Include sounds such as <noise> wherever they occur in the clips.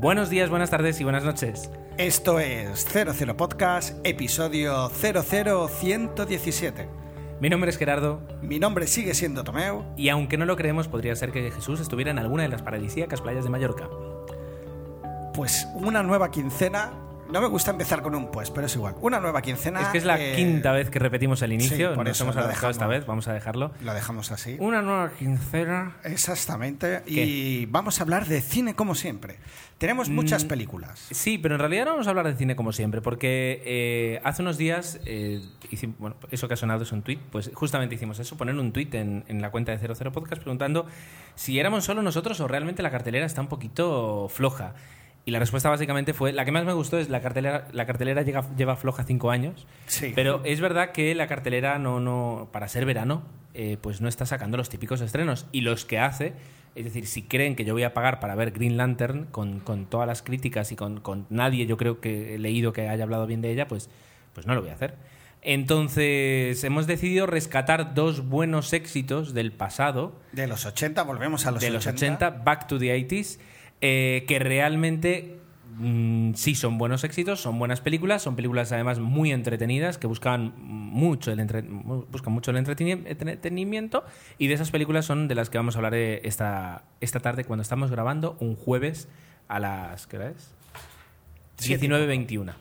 Buenos días, buenas tardes y buenas noches. Esto es 00 Podcast, episodio 00117. Mi nombre es Gerardo. Mi nombre sigue siendo Tomeo. Y aunque no lo creemos, podría ser que Jesús estuviera en alguna de las paradisíacas playas de Mallorca. Pues una nueva quincena no me gusta empezar con un pues, pero es igual. Una nueva quincena. Es que es la eh, quinta vez que repetimos el inicio. sí, por eso hemos lo alejado esta vez, vamos a dejarlo. Lo dejamos así. Una nueva quincena. Exactamente. ¿Qué? Y vamos a hablar de cine como siempre. Tenemos muchas Mm, películas. Sí, pero en realidad no vamos a hablar de cine como siempre, porque eh, hace unos días, eh, bueno, eso que ha sonado es un tweet, pues justamente hicimos eso, poner un tweet en, en la cuenta de 00 Podcast preguntando si éramos solo nosotros o realmente la cartelera está un poquito floja. Y la respuesta básicamente fue, la que más me gustó es la cartelera, la cartelera llega- lleva floja cinco años, Sí. pero es verdad que la cartelera no, no para ser verano, eh, pues no está sacando los típicos estrenos. Y los que hace, es decir, si creen que yo voy a pagar para ver Green Lantern con, con todas las críticas y con, con nadie, yo creo que he leído que haya hablado bien de ella, pues, pues no lo voy a hacer. Entonces, hemos decidido rescatar dos buenos éxitos del pasado De los 80, volvemos a los de 80. los 80, Back to the 80s, eh, que realmente mm, sí son buenos éxitos, son buenas películas, son películas además muy entretenidas que buscan mucho el, entre- mu- buscan mucho el entreteni- entretenimiento y de esas películas son de las que vamos a hablar eh, esta, esta tarde cuando estamos grabando un jueves a las ¿qué hora es? Siete. 19.21.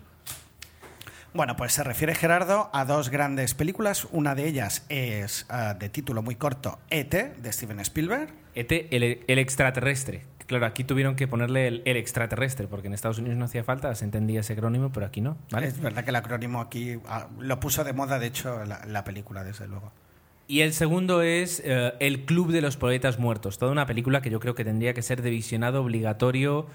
Bueno, pues se refiere Gerardo a dos grandes películas. Una de ellas es ah, de título muy corto, E.T., de Steven Spielberg. ET, el, el extraterrestre. Claro, aquí tuvieron que ponerle el, el extraterrestre, porque en Estados Unidos no hacía falta, se entendía ese acrónimo, pero aquí no. ¿vale? Es verdad que el acrónimo aquí ah, lo puso de moda, de hecho, la, la película, desde luego. Y el segundo es eh, El Club de los Poetas Muertos, toda una película que yo creo que tendría que ser de visionado obligatorio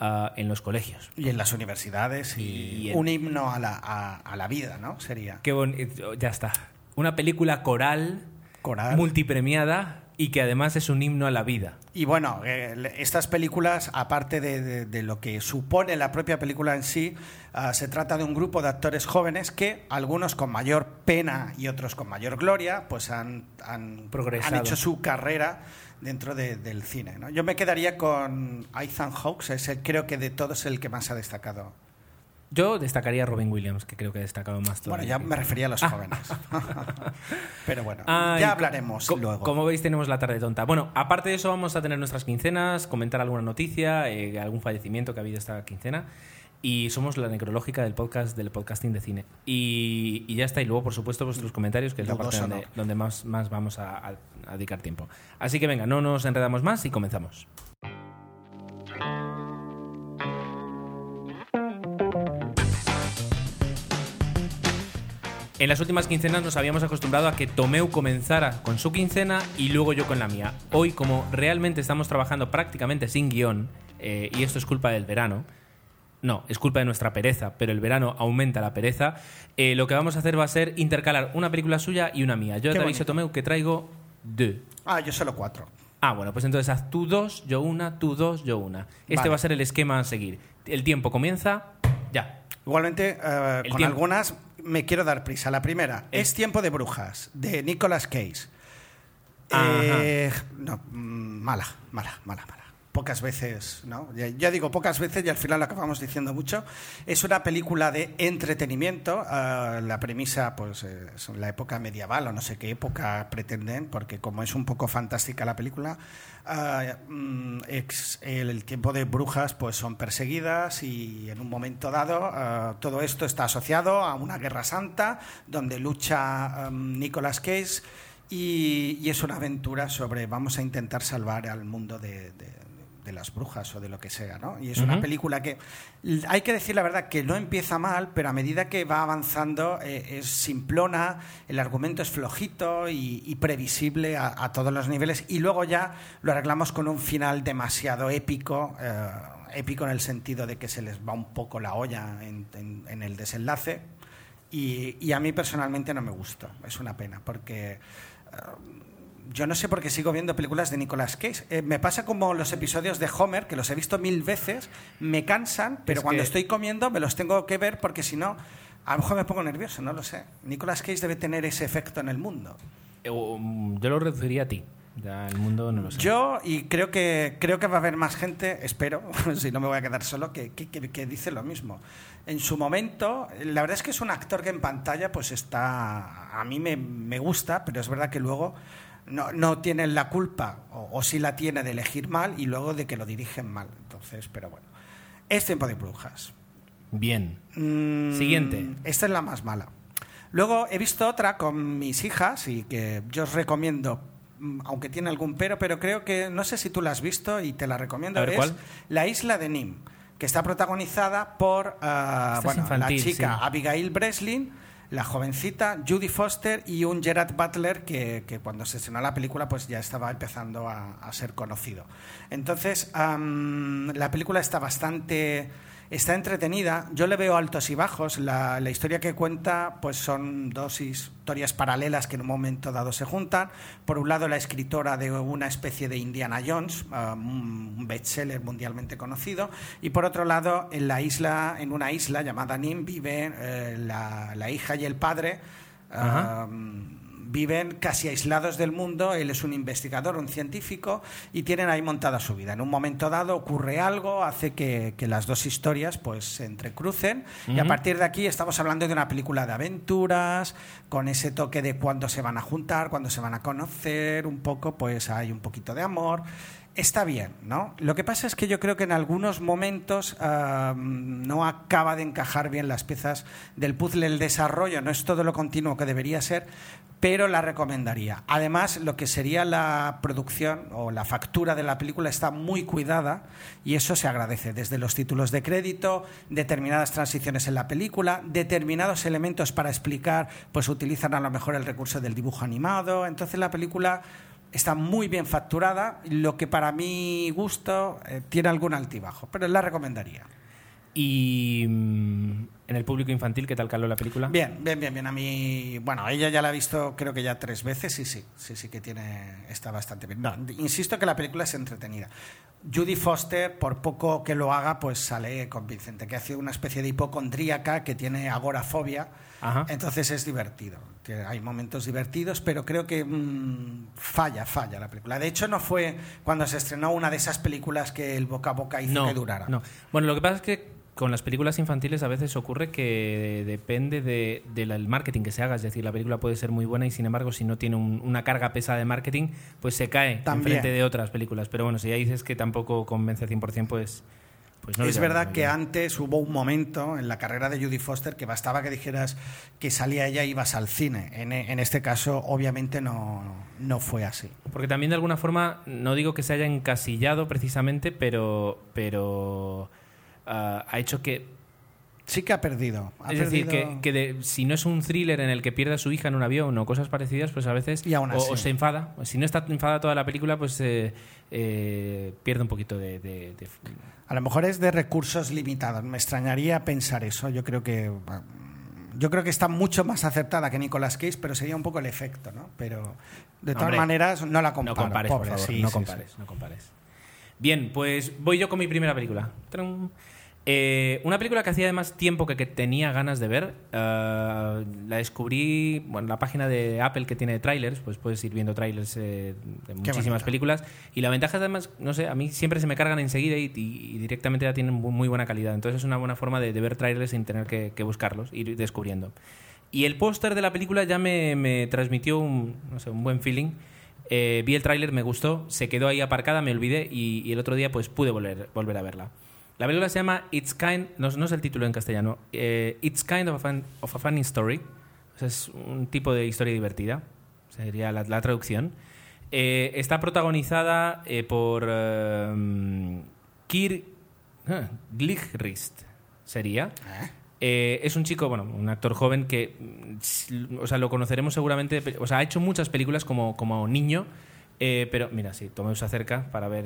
ah, en los colegios. Y en las universidades y, un himno a la, a, a la vida, ¿no? Sería. Qué bonito, ya está. Una película coral, Coral. multipremiada y que además es un himno a la vida. Y bueno, eh, estas películas, aparte de, de- de lo que supone la propia película en sí, ah, se trata de un grupo de actores jóvenes que, algunos con mayor pena y otros con mayor gloria, pues han, han, Progresado. han hecho su carrera dentro de- del cine. ¿no? Yo me quedaría con Ethan Hawke, es el, creo que de todos el que más ha destacado. Yo destacaría a Robin Williams, que creo que ha destacado más Bueno, ya me refería a los jóvenes. <laughs> Pero bueno, Ay, ya hablaremos co- luego. Como veis, tenemos la tarde tonta. Bueno, aparte de eso, vamos a tener nuestras quincenas, comentar alguna noticia, eh, algún fallecimiento que ha habido esta quincena. Y somos la necrológica del podcast del podcasting de cine. Y, y ya está. Y luego, por supuesto, vuestros comentarios, que es la parte donde, ¿no? donde más, más vamos a, a- a dedicar tiempo. Así que venga, no nos enredamos más y comenzamos. En las últimas quincenas nos habíamos acostumbrado a que Tomeu comenzara con su quincena y luego yo con la mía. Hoy, como realmente estamos trabajando prácticamente sin guion, eh, y esto es culpa del verano, no, es culpa de nuestra pereza, pero el verano aumenta la pereza, eh, lo que vamos a hacer va a ser intercalar una película suya y una mía. Yo Qué te aviso, bonito. Tomeu, que traigo dos. Ah, yo solo cuatro. Ah, bueno, pues entonces haz tú dos, yo una, tú dos, yo una. Este Vale. va a ser el esquema a seguir. El tiempo comienza ya. Igualmente, eh, con tiempo. algunas me quiero dar prisa. La primera, El- Es tiempo de brujas, de Nicolas Cage. Eh, no, mm, mala, mala, mala, mala. Pocas veces, ¿no? Ya, digo pocas veces y al final lo acabamos diciendo mucho. Es una película de entretenimiento. ah, la premisa, pues, es la época medieval o no sé qué época pretenden, porque como es un poco fantástica la película, mm, ex- el tiempo de brujas, pues, son perseguidas y en un momento dado ah, todo esto está asociado a una guerra santa donde lucha am, Nicolas Cage y, es una aventura sobre vamos a intentar salvar al mundo de- de las brujas o de lo que sea, ¿no? Y es una película que hay que decir la verdad que no empieza mal, pero a medida que va avanzando eh, es simplona, el argumento es flojito y, y previsible a, a todos los niveles y luego ya lo arreglamos con un final demasiado épico. eh, épico en el sentido de que se les va un poco la olla en- en- en el desenlace, y, y a mí personalmente no me gustó. Es una pena, porque eh, yo no sé por qué sigo viendo películas de Nicolas Cage. Eh, me pasa como los episodios de Homer, que los he visto mil veces, me cansan, pero Es cuando que- estoy comiendo me los tengo que ver porque si no, a lo mejor me pongo nervioso, no lo sé. Nicolas Cage debe tener ese efecto en el mundo. Eh, mm, Yo lo reduciría a ti. Ya el mundo no lo sé. Yo, y creo que, creo que va a haber más gente, espero, <laughs> si no me voy a quedar solo, que, que, que- que dice lo mismo. En su momento, la verdad es que es un actor que en pantalla pues está, a mí me, me gusta, pero es verdad que luego no, no tiene la culpa, o, o sí la tiene de elegir mal y luego de que lo dirigen mal. Entonces, pero bueno. Es tiempo de brujas. Bien. Mm, Siguiente. Esta es la más mala. Luego he visto otra con mis hijas y que yo os recomiendo, mm, aunque tiene algún pero, pero creo que no sé si tú la has visto y te la recomiendo. A ver, es ¿cuál? La isla de Nim, que está protagonizada por ah, es infantil, la chica sí. Abigail Breslin, la jovencita Judy Foster y un Gerard Butler que, que cuando se estrenó la película pues ya estaba empezando a, a ser conocido. Entonces, am, la película está bastante... Está entretenida, yo le veo altos y bajos. La, la historia que cuenta pues son dos historias paralelas que en un momento dado se juntan. Por un lado, la escritora de una especie de Indiana Jones, ah, un bestseller mundialmente conocido, y por otro lado, en la isla, en una isla llamada Nim, viven eh, la, la hija y el padre. Viven casi aislados del mundo, él es un investigador, un científico, y tienen ahí montada su vida. En un momento dado ocurre algo, hace que, que las dos historias pues, se entrecrucen, y a partir de aquí estamos hablando de una película de aventuras, con ese toque de cuándo se van a juntar, cuándo se van a conocer, un poco, pues hay un poquito de amor. Está bien, ¿no? Lo que pasa es que yo creo que en algunos momentos no acaba de encajar bien las piezas del puzzle. El desarrollo no es todo lo continuo que debería ser, pero la recomendaría. Además, lo que sería la producción o la factura de la película está muy cuidada y eso se agradece. Desde los títulos de crédito, determinadas transiciones en la película, determinados elementos para explicar, pues utilizan a lo mejor el recurso del dibujo animado. Entonces la película está muy bien facturada, lo que para mi gusto eh, tiene algún altibajo, pero la recomendaría. Y mm, en el público infantil, ¿qué tal caló la película? Bien, bien, bien, bien. A mí, bueno, ella ya la ha visto creo que ya tres veces y sí, sí, sí que tiene, está bastante bien. No, insisto que la película es entretenida. Judy Foster, por poco que lo haga, pues sale convincente, que hace una especie de hipocondríaca que tiene agorafobia, Ajá. entonces es divertido. Hay momentos divertidos, pero creo que mm, falla, falla la película. De hecho, no fue cuando se estrenó una de esas películas que el boca a boca hizo no, que durara. no. Bueno, lo que pasa es que con las películas infantiles a veces ocurre que depende de- del marketing que se haga. Es decir, la película puede ser muy buena y sin embargo, si no tiene un- una carga pesada de marketing, pues se cae en También. frente de otras películas. Pero bueno, si ya dices que tampoco convence al 100%, pues, pues no es verdad que antes hubo un momento en la carrera de Judy Foster que bastaba que dijeras que salía ella y ibas al cine. En, en este caso, obviamente, no, no fue así. Porque también de alguna forma, no digo que se haya encasillado precisamente, pero, pero ah, ha hecho que Sí que ha perdido. ha es decir, perdido- que, que de- si no es un thriller en el que pierde a su hija en un avión o cosas parecidas, pues a veces Y aún o, así. o se enfada. Si no está enfada toda la película, pues eh, eh, pierde un poquito de, de- de- A lo mejor es de recursos limitados. Me extrañaría pensar eso. Yo creo que. Yo creo que está mucho más acertada que Nicolas Cage, pero sería un poco el efecto, ¿no? Pero de todas Hombre, maneras no la comparo. No compares, pobre, por favor. sí, no sí, compares, sí. no compares. Bien, pues voy yo con mi primera película. ¡Trum! Eh, una película que hacía además tiempo que, que tenía ganas de ver. eh, la descubrí bueno, en la página de Apple que tiene trailers, pues puedes ir viendo trailers eh, de muchísimas películas. Y la ventaja es además, no sé, a mí siempre se me cargan enseguida y, y- y directamente ya tienen muy, muy buena calidad. Entonces es una buena forma de, de ver trailers sin tener que, que buscarlos, ir descubriendo. Y el póster de la película ya me, me transmitió un, no sé, un buen feeling. Eh, vi el tráiler, me gustó, se quedó ahí aparcada, me olvidé y, y el otro día pues pude volver, volver a verla. La película se llama It's Kind, no, no es el título en castellano, eh, It's Kind of a, fun- of a Funny Story. O sea, es un tipo de historia divertida, sería la, la traducción. Eh, está protagonizada eh, por Kir ah, Gligrist, sería. ¿Eh? Eh, es un chico, bueno, un actor joven que, o sea, lo conoceremos seguramente, o sea, ha hecho muchas películas como, como niño, pero mira, sí, toméis acerca para ver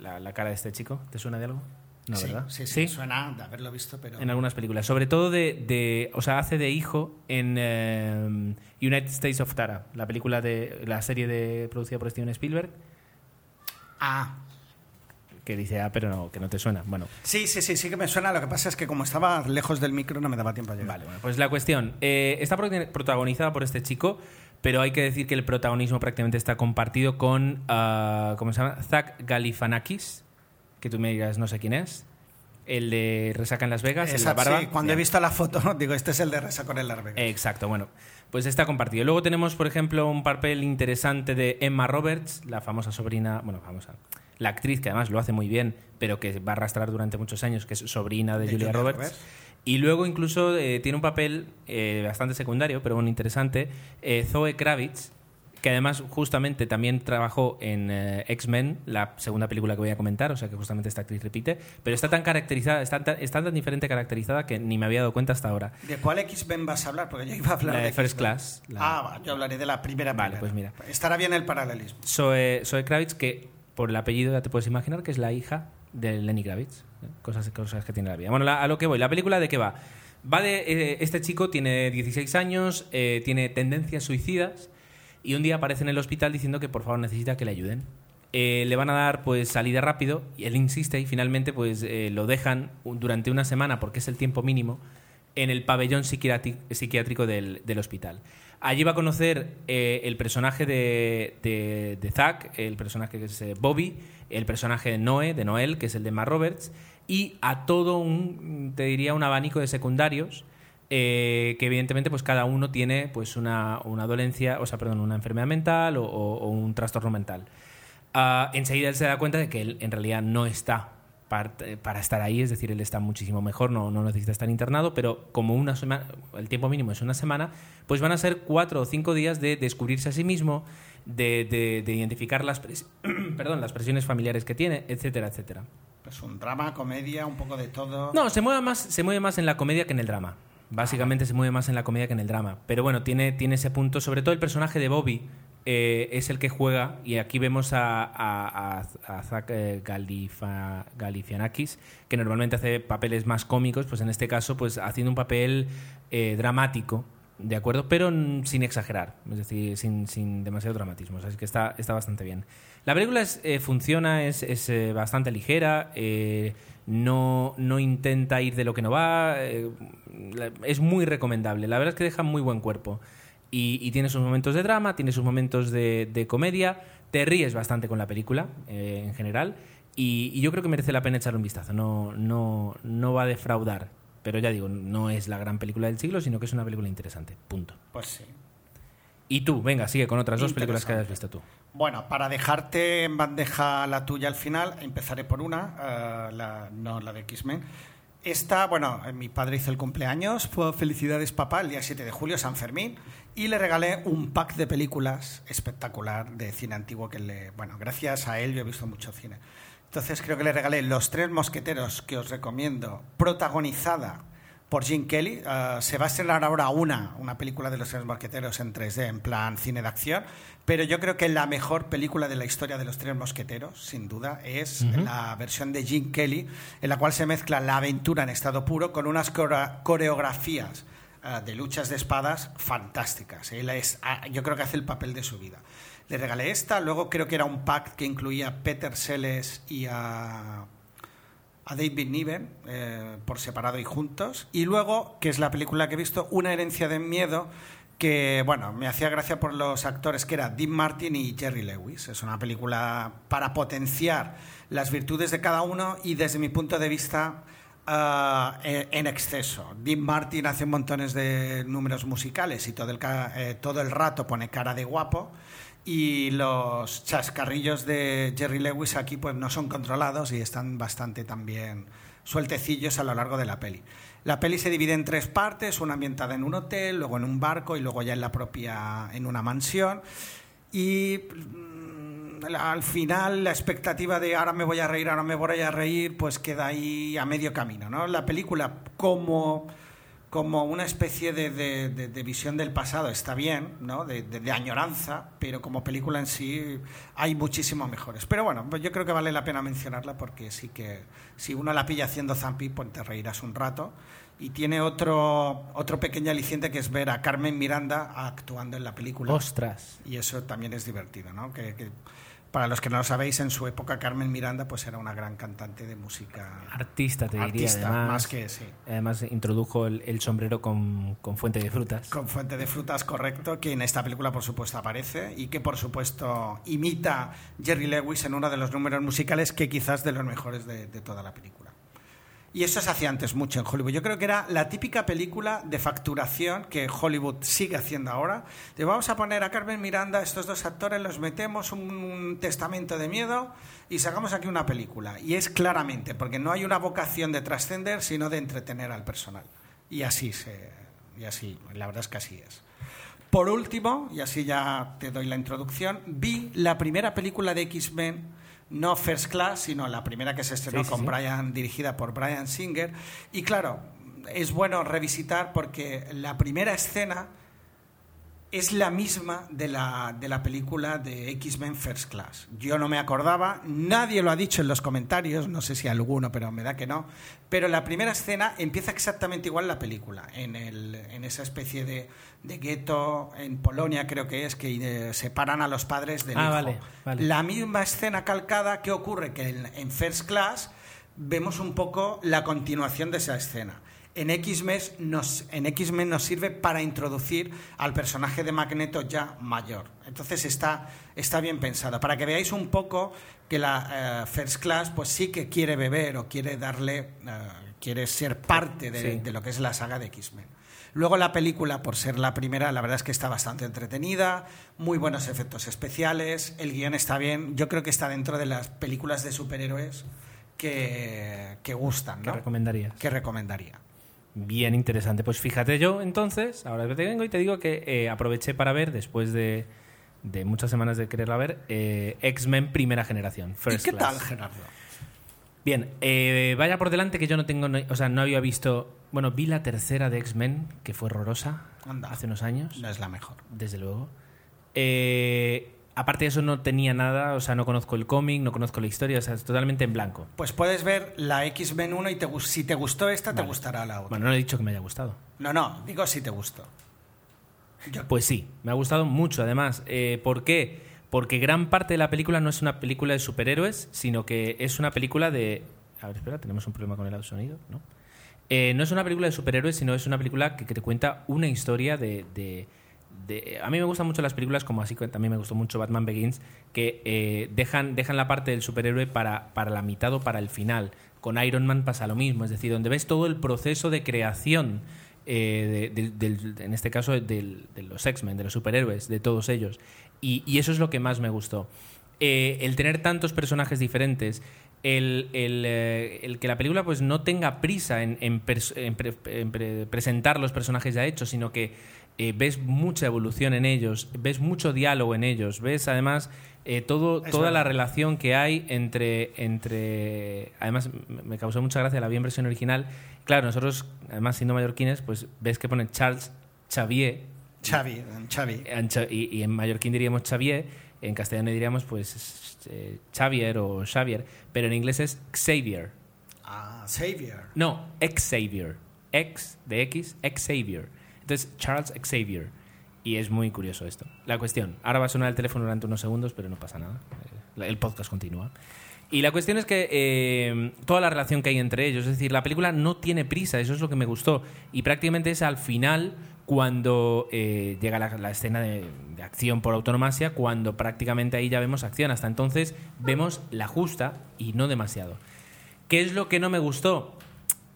la cara de este chico. ¿Te suena de algo? No, sí, ¿verdad? sí, sí, suena de haberlo visto, pero. En algunas películas, sobre todo de, de- o sea, hace de hijo en eh, United States of Tara, la película de la serie de producida por Steven Spielberg, Ah, que dice, ah, pero no, que no te suena. Bueno, sí, sí, sí, sí que me suena. Lo que pasa es que como estaba lejos del micro no me daba tiempo a llegar. Vale, bueno, pues la cuestión. eh, está prot- protagonizada por este chico, pero hay que decir que el protagonismo prácticamente está compartido con, ah, ¿cómo se llama? Zach Galifianakis, que tú me digas, no sé quién es. El de Resaca en Las Vegas, el de la Exacto, barba. sí, cuando he visto la foto, digo, este es el de Resacón en Las Vegas. Exacto, bueno, pues está compartido. Luego tenemos, por ejemplo, un papel interesante de Emma Roberts, la famosa sobrina, bueno, famosa, la actriz que además lo hace muy bien, pero que va a arrastrar durante muchos años, que es sobrina de, De Julia, Julia Roberts. Roberts. Y luego incluso eh, tiene un papel eh, bastante secundario, pero bueno, interesante, eh, Zoe Kravitz, que además justamente también trabajó en eh, X-Men, la segunda película que voy a comentar, o sea que justamente esta actriz repite, pero está tan caracterizada, está tan, está tan diferente caracterizada que ni me había dado cuenta hasta ahora. ¿De cuál X-Men vas a hablar? Porque yo iba a hablar La de First. Class, la- Ah, va, yo hablaré de la primera. Vale, primera. pues mira. Estará bien el paralelismo. Zoe, Zoe Kravitz, que por el apellido ya te puedes imaginar que es la hija de Lenny Kravitz. ¿eh? Cosas, cosas que tiene la vida. Bueno, la- a lo que voy. ¿La película de qué va? Va de. eh, este chico tiene 16 años, eh, tiene tendencias suicidas y un día aparece en el hospital diciendo que por favor necesita que le ayuden. Eh, le van a dar pues salida rápido y él insiste y finalmente pues eh, lo dejan durante una semana porque es el tiempo mínimo en el pabellón psiquiátrico del, hospital. Allí va a conocer eh, el personaje de, de, de Zack, el personaje que es Bobby, el personaje de Noé, de Noel, que es el de Matt Roberts, y a todo un, te diría, un abanico de secundarios eh, que evidentemente pues cada uno tiene pues una, una dolencia, o sea, perdón, una enfermedad mental o, o- o un trastorno mental. Ah, enseguida él se da cuenta de que él en realidad no está par- eh, para, estar ahí, es decir, él está muchísimo mejor, no, no necesita estar internado, pero como una semana, el tiempo mínimo es una semana, pues van a ser cuatro o cinco días de descubrirse a sí mismo, de, de- de identificar las, pres- <clears throat> perdón, las presiones familiares que tiene, etcétera, etcétera. Pues un drama, comedia, un poco de todo. No, se mueve más, se mueve más en la comedia que en el drama. Básicamente se mueve más en la comedia que en el drama. Pero bueno, tiene, tiene ese punto. Sobre todo el personaje de Bobby eh, es el que juega. Y aquí vemos a, a, Zach eh, Galifianakis, que normalmente hace papeles más cómicos. Pues en este caso, pues haciendo un papel eh, dramático. ¿De acuerdo? Pero sin exagerar, es decir, sin, sin demasiado dramatismo. O es que está, está bastante bien. La película es, funciona, es, es, bastante ligera, no, no intenta ir de lo que no va, eh, es muy recomendable. La verdad es que deja muy buen cuerpo. Y, tiene sus momentos de drama, tiene sus momentos de, comedia, te ríes bastante con la película eh, en general. Y, y yo creo que merece la pena echarle un vistazo. No, no, no va a defraudar. Pero ya digo, no es la gran película del siglo, sino que es una película interesante. Punto. Pues sí. Y tú, venga, sigue con otras dos películas que hayas visto tú. Bueno, para dejarte en bandeja la tuya al final, empezaré por una, eh, la- no la de X-Men. Esta, bueno, eh, mi padre hizo el cumpleaños, fue felicidades papá, el día 7 de julio, San Fermín, y le regalé un pack de películas espectacular de cine antiguo que le, bueno, gracias a él yo he visto mucho cine. Entonces creo que le regalé Los Tres Mosqueteros, que os recomiendo, protagonizada por Jim Kelly. Eh, se va a estrenar ahora una, una película de los Tres Mosqueteros en 3D, en plan cine de acción. Pero yo creo que la mejor película de la historia de los Tres Mosqueteros, sin duda, es la versión de Jim Kelly, en la cual se mezcla la aventura en estado puro con unas coreografías eh, de luchas de espadas fantásticas. Él es, ah, yo creo que hace el papel de su vida. Le regalé esta, luego creo que era un pack que incluía a Peter Sellers y a a David Niven eh, por separado y juntos. Y luego, que es la película que he visto, Una herencia de miedo, que bueno, me hacía gracia por los actores que era Dean Martin y Jerry Lewis. Es una película para potenciar las virtudes de cada uno y desde mi punto de vista ah, eh, en exceso. Dean Martin hace montones de números musicales y todo el, eh, todo el rato pone cara de guapo y los chascarrillos de Jerry Lewis aquí pues no son controlados y están bastante también sueltecillos a lo largo de la peli. La peli se divide en tres partes, una ambientada en un hotel, luego en un barco y luego ya en la propia en una mansión y mm, al final la expectativa de ahora me voy a reír, ahora me voy a reír, pues queda ahí a medio camino, ¿no? La película como como una especie de, de- de- de visión del pasado está bien, ¿no? De, añoranza, pero como película en sí hay muchísimo mejores. Pero bueno, pues yo creo que vale la pena mencionarla porque sí que si uno la pilla haciendo zampi, pues te reirás un rato. Y tiene otro, otro pequeño aliciente que es ver a Carmen Miranda actuando en la película. Ostras. Y eso también es divertido, ¿no? Que, que Para los que no lo sabéis, en su época Carmen Miranda pues era una gran cantante de música. Artista, te diría. Artista, además, más que sí. Además, introdujo el, el sombrero con, con fuente de frutas. Con Fuente de Frutas, correcto, que en esta película por supuesto aparece y que por supuesto imita Jerry Lewis en uno de los números musicales que quizás de los mejores de, de toda la película. Y eso se hacía antes mucho en Hollywood. Yo creo que era la típica película de facturación que Hollywood sigue haciendo ahora. De vamos a poner a Carmen Miranda, estos dos actores, los metemos un, un testamento de miedo y sacamos aquí una película. Y es claramente, porque no hay una vocación de trascender, sino de entretener al personal. Y así se, y así, la verdad es que así es. Por último, y así ya te doy la introducción, vi la primera película de X-Men, no First Class, sino la primera que se estrenó Sí, con sí. Brian, dirigida por Brian Singer. Y claro, es bueno revisitar porque la primera escena es la misma de la, de la película de X-Men First Class. Yo no me acordaba, nadie lo ha dicho en los comentarios, no sé si alguno, pero me da que no. Pero la primera escena empieza exactamente igual la película, en, el, en esa especie de, de gueto en Polonia, creo que es, que eh, separan a los padres del Ah, hijo. vale, vale. La misma escena calcada, ¿qué ocurre? Que en, en First Class vemos un poco la continuación de esa escena. En X-Men nos, en X-Men nos sirve para introducir al personaje de Magneto ya mayor. Entonces está, está bien pensada. Para que veáis un poco que la eh, First Class pues sí que quiere beber o quiere darle, eh, quiere ser parte de, Sí. de lo que es la saga de X-Men. Luego la película, por ser la primera, la verdad es que está bastante entretenida, muy buenos efectos especiales, el guion está bien, yo creo que está dentro de las películas de superhéroes que, que gustan, ¿Qué ¿no? recomendarías? que recomendaría. Bien interesante. Pues fíjate yo, entonces, ahora que te vengo y te digo que eh, aproveché para ver, después de, de muchas semanas de quererla ver, eh, X-Men Primera Generación. First ¿Y qué Class. tal, Gerardo? Bien, eh, vaya por delante que yo no tengo, no- o sea, no había visto, bueno, vi la tercera de X-Men, que fue horrorosa, Anda. hace unos años, No es la mejor. desde luego. Eh, aparte de eso no tenía nada, o sea, no conozco el cómic, no conozco la historia, o sea, es totalmente en blanco. Pues puedes ver la X-Men 1 y te, si te gustó esta, te gustará la otra. Bueno, no he dicho que me haya gustado. No, no, digo si te gustó. Yo- Pues sí, me ha gustado mucho además. Eh, ¿Por qué? Porque gran parte de la película no es una película de superhéroes, sino que es una película de... A ver, espera, tenemos un problema con el sonido, ¿no? Eh, no es una película de superhéroes, sino es una película que, que te cuenta una historia de, de- A mí me gustan mucho las películas, como así también me gustó mucho Batman Begins, que eh, dejan, dejan la parte del superhéroe para, para la mitad o para el final. Con Iron Man pasa lo mismo, es decir, donde ves todo el proceso de creación eh, en este caso de los X-Men, de los superhéroes, de todos ellos. Y, eso es lo que más me gustó. Eh, el tener tantos personajes diferentes, el, el, que la película pues no tenga prisa en, en pre- presentar los personajes ya hechos, sino que eh, ves mucha evolución en ellos, ves mucho diálogo en ellos, ves además eh, todo, toda la relación que hay entre, entre... Además, me causó mucha gracia, la vi en versión original. Claro, nosotros, además siendo mallorquines, pues ves que pone Charles Xavier, Xavi, Xavi. y, y en mallorquín diríamos Xavier, en castellano diríamos pues eh, Xavier o Xavier, pero en inglés es Xavier. Ah, Xavier. No, Xavier. X de X, Xavier. Entonces, Charles Xavier. Y es muy curioso esto. La cuestión, ahora va a sonar el teléfono durante unos segundos, pero no pasa nada. Eh, El podcast continúa. Y la cuestión es que eh, toda la relación que hay entre ellos, es decir, la película no tiene prisa, eso es lo que me gustó. Y prácticamente es al final cuando eh, llega la, escena de, de acción por autonomasia, cuando prácticamente ahí ya vemos acción. Hasta entonces vemos la justa y no demasiado. ¿Qué es lo que no me gustó?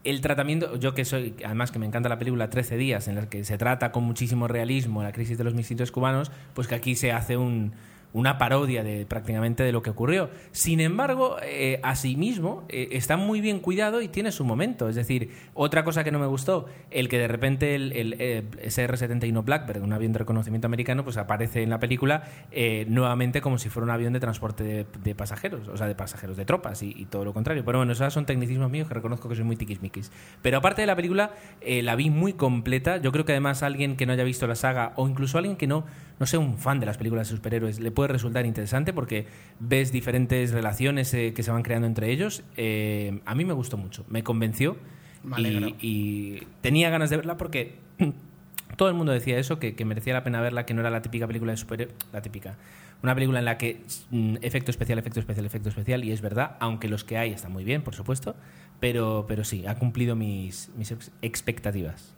El tratamiento, yo que soy, además que me encanta la película 13 días, en la que se trata con muchísimo realismo la crisis de los misiles cubanos, pues que aquí se hace un, una parodia de prácticamente de lo que ocurrió. Sin embargo, eh, asimismo, eh, está muy bien cuidado y tiene su momento. Es decir, otra cosa que no me gustó, el que de repente el, el, eh, SR-71 Blackbird, un avión de reconocimiento americano, pues aparece en la película eh, nuevamente como si fuera un avión de transporte de, pasajeros, o sea, de pasajeros de tropas y, y todo lo contrario. Pero bueno, esos son tecnicismos míos que reconozco que soy muy tiquismiquis. Pero aparte de la película, eh, la vi muy completa. Yo creo que además alguien que no haya visto la saga o incluso alguien que no, no sea un fan de las películas de superhéroes le puede resultar interesante porque ves diferentes relaciones eh, que se van creando entre ellos. Eh, a mí me gustó mucho, me convenció Me y, y tenía ganas de verla porque <clears throat> todo el mundo decía eso, que, que merecía la pena verla, que no era la típica película de superhéroes, la típica, una película en la que mm, efecto especial, efecto especial, efecto especial, y es verdad, aunque los que hay están muy bien, por supuesto, pero, pero sí, ha cumplido mis, mis ex- expectativas.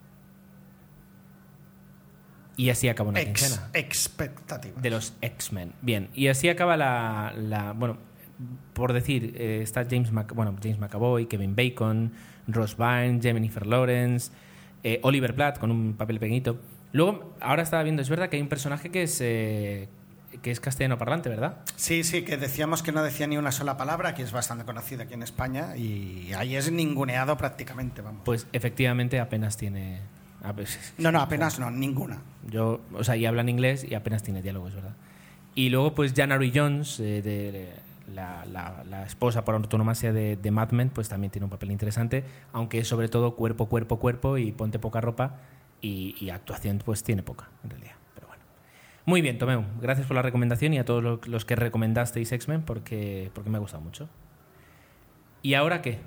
Y así acaba una Ex, quincena expectativa. de los X-Men. Bien, y así acaba la, la- bueno, por decir, eh, está James, Mc- bueno, James McAvoy, Kevin Bacon, Ross Byrne, Jennifer Lawrence, eh, Oliver Platt con un papel pequeñito. Luego, ahora estaba viendo, es verdad que hay un personaje que es eh, que es castellano parlante, ¿verdad? Sí, sí, que decíamos que no decía ni una sola palabra, que es bastante conocido aquí en España y ahí es ninguneado prácticamente, vamos. Pues efectivamente apenas tiene No, no, apenas no, ninguna. Yo, o sea, y habla en inglés y apenas tiene diálogos, ¿verdad? Y luego, pues, Janary Jones, eh, de la, la- la esposa por autonomasia de, de Mad Men, pues también tiene un papel interesante, aunque es sobre todo cuerpo, cuerpo, cuerpo y ponte poca ropa y, y actuación, pues tiene poca, en realidad. Pero bueno. Muy bien, Tomeu, gracias por la recomendación y a todos lo- los que recomendasteis X-Men porque, porque me ha gustado mucho. ¿Y ahora qué?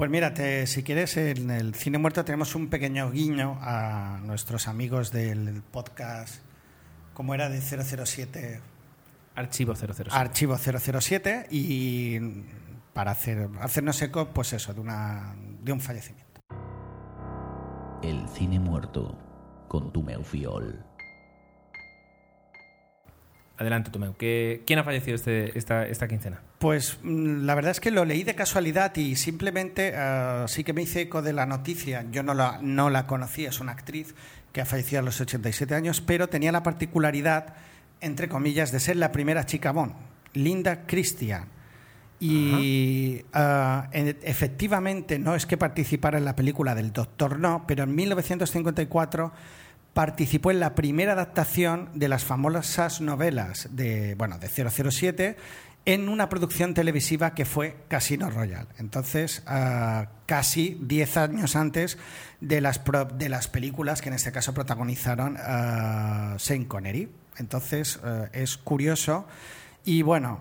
Pues mírate, si quieres, en el Cine Muerto tenemos un pequeño guiño a nuestros amigos del podcast, como era de 007, Archivo 007. Archivo 007, y para hacer, hacernos eco, pues eso, de, una, de un fallecimiento. El cine muerto con tu Fiol. Adelante, Tomeu. ¿Qué- ¿Quién ha fallecido este, esta, esta quincena? Pues mm, la verdad es que lo leí de casualidad y simplemente eh, sí que me hice eco de la noticia. Yo no la, no la conocía, es una actriz que ha fallecido a los 87 años, pero tenía la particularidad, entre comillas, de ser la primera chica Bond, Linda Christian. Y en- efectivamente no es que participara en la película del Doctor No, pero en 1954 participó en la primera adaptación de las famosas novelas de, bueno, de 007 en una producción televisiva que fue Casino Royale. Entonces, ah, casi 10 años antes de las, de las películas que en este caso protagonizaron ah, Sean Connery. Entonces, eh, es curioso. Y bueno,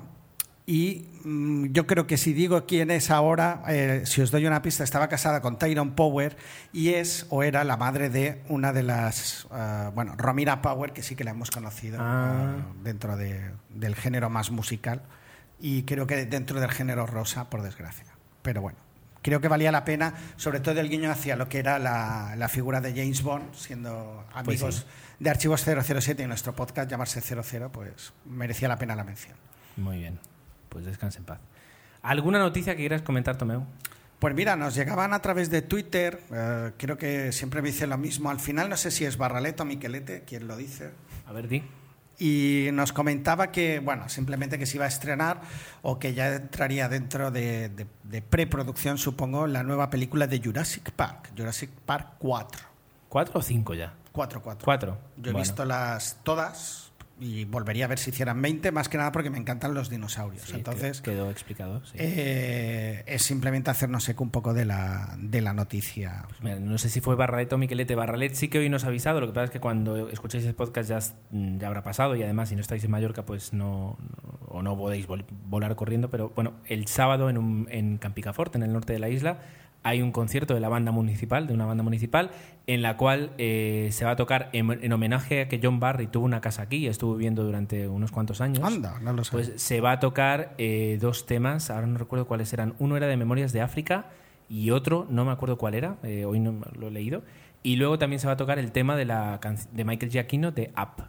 y mm, yo creo que si digo quién es ahora, eh, si os doy una pista, estaba casada con Tyrone Power y es o era la madre de una de las, ah, bueno, Romina Power, que sí que la hemos conocido Ah. ah, dentro de- del género más musical y creo que dentro del género rosa, por desgracia. Pero bueno, creo que valía la pena, sobre todo el guiño hacia lo que era la, la figura de James Bond, siendo Pues amigos sí. de Archivos 007 y nuestro podcast llamarse 00, pues merecía la pena la mención. Muy bien. Pues descanse en paz. ¿Alguna noticia que quieras comentar, Tomeu? Pues mira, nos llegaban a través de Twitter, eh, creo que siempre me dice lo mismo, al final no sé si es Barraleto o Miquelete quien lo dice, A ver, di. y nos comentaba que, bueno, simplemente que se iba a estrenar o que ya entraría dentro de, de- de preproducción, supongo, la nueva película de Jurassic Park, Jurassic Park 4. ¿Cuatro o cinco ya? 4, 4. Cuatro. Yo he Bueno. visto las todas y volvería a ver si hicieran 20, más que nada porque me encantan los dinosaurios. Sí, Entonces, quedó, explicado. sí. eh, es simplemente hacernos eco un poco de la, de la noticia. Pues mira, no sé si fue Barraleto o Miquelete. Barralet sí que hoy nos ha avisado. Lo que pasa es que cuando escuchéis el podcast ya, es- ya habrá pasado y además si no estáis en Mallorca pues no, no- o no podéis vol- volar corriendo. Pero bueno, el sábado en, un, en Campicafort, en el norte de la isla, hay un concierto de la banda municipal, de una banda municipal, en la cual eh, se va a tocar en, en homenaje a que John Barry tuvo una casa aquí y estuvo viviendo durante unos cuantos años. Anda, no lo sé. Pues se va a tocar eh, dos temas, ahora no recuerdo cuáles eran. Uno era de Memorias de África y otro, no me acuerdo cuál era, eh, hoy no lo he leído. Y luego también se va a tocar el tema de, la de Michael Giacchino de Up.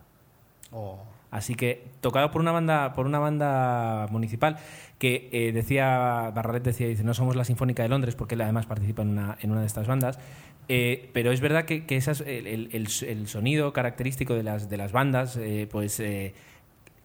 O- Así que tocado por una banda, por una banda municipal que eh, decía, Barralet decía, dice, no somos la Sinfónica de Londres, porque él además participa en una, en una de estas bandas. eh, pero es verdad que, que esas, el, el- el- sonido característico de las, de las bandas, eh, pues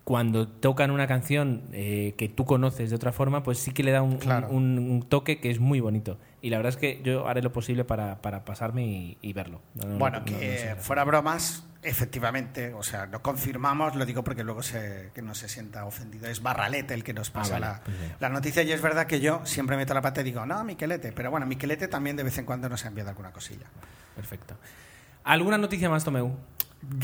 cuando tocan una canción eh, que tú conoces de otra forma, pues sí que le da un, Claro. un- un toque que es muy bonito. Y la verdad es que yo haré lo posible para, para pasarme y, y verlo. No, no, Bueno, no, que no sé. fuera bromas, efectivamente, o sea, lo confirmamos, lo digo porque luego se, que no se sienta ofendido. Es Barralete el que nos pasa Ah, vale, la, pues la noticia y es verdad que yo siempre meto la pata y digo, no, Miquelete, pero bueno, Miquelete también de vez en cuando nos ha enviado alguna cosilla. Perfecto. ¿Alguna noticia más, Tomeu?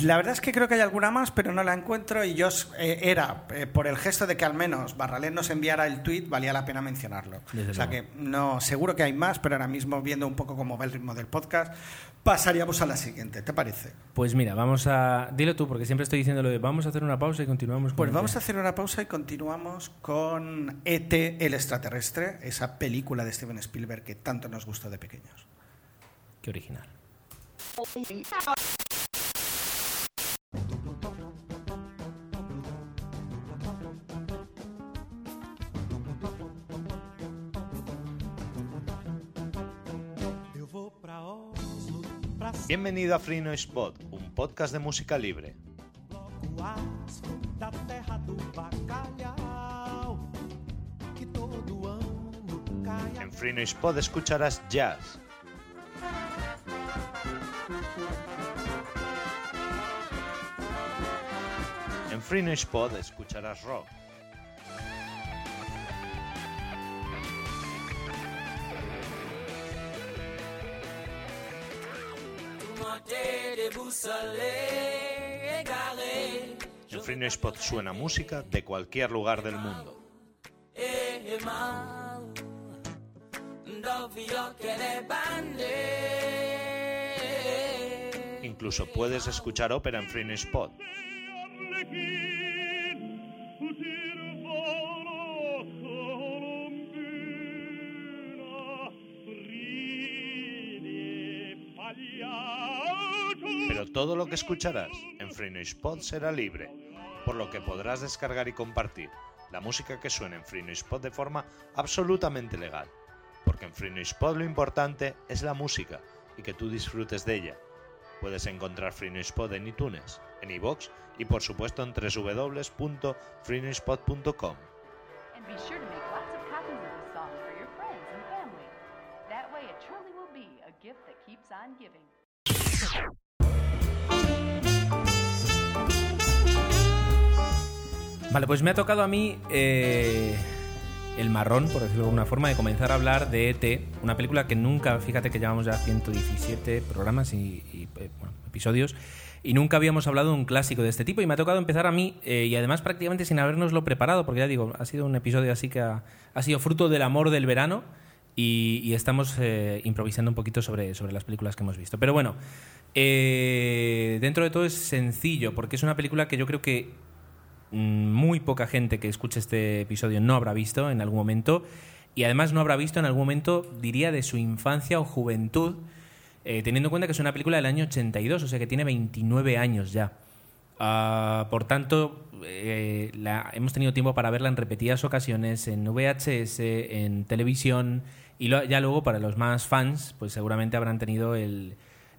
La verdad es que creo que hay alguna más, pero no la encuentro y yo eh, era, eh, por el gesto de que al menos Barralén nos enviara el tweet, valía la pena mencionarlo. Desde o sea luego. que no, seguro que hay más, pero ahora mismo viendo un poco cómo va el ritmo del podcast, pasaríamos a la siguiente, ¿te parece? Pues mira, vamos a. Dilo tú, porque siempre estoy diciendo lo de vamos a hacer una pausa y continuamos con Pues vamos a tema". hacer una pausa y continuamos con ET, el extraterrestre, esa película de Steven Spielberg que tanto nos gustó de pequeños. Qué original. Bienvenido a Free Noise Pod, un podcast de música libre. En Free Noise Pod escucharás jazz, en Free Noise Pod escucharás rock, en Free Noise Pod suena música de cualquier lugar del mundo. Incluso puedes escuchar ópera en Free Noise Pod. Todo lo que escucharás en Free Noise Pod será libre, por lo que podrás descargar y compartir la música que suena en Free Noise Pod de forma absolutamente legal. Porque en Free Noise Pod lo importante es la música y que tú disfrutes de ella. Puedes encontrar Free Noise Pod en iTunes, en iVoox y por supuesto en www.freenoisepod.com. Vale, pues me ha tocado a mí eh, el marrón, por decirlo de alguna forma, de comenzar a hablar de ET, una película que nunca, fíjate que llevamos ya 117 programas y, eh, episodios, y nunca habíamos hablado de un clásico de este tipo, y me ha tocado empezar a mí, eh, y además prácticamente sin habernoslo preparado, porque ya digo, ha sido un episodio así que ha, ha sido fruto del amor del verano, y, estamos improvisando un poquito sobre, sobre las películas que hemos visto. Pero bueno, dentro de todo es sencillo, porque es una película que yo creo que muy poca gente que escuche este episodio no habrá visto en algún momento y además no habrá visto en algún momento, diría, de su infancia o juventud, eh, teniendo en cuenta que es una película del año 82, o sea que tiene 29 años ya. Ah, por tanto, eh, la- hemos tenido tiempo para verla en repetidas ocasiones, en VHS, en televisión, y ya luego para los más fans, pues seguramente habrán tenido el,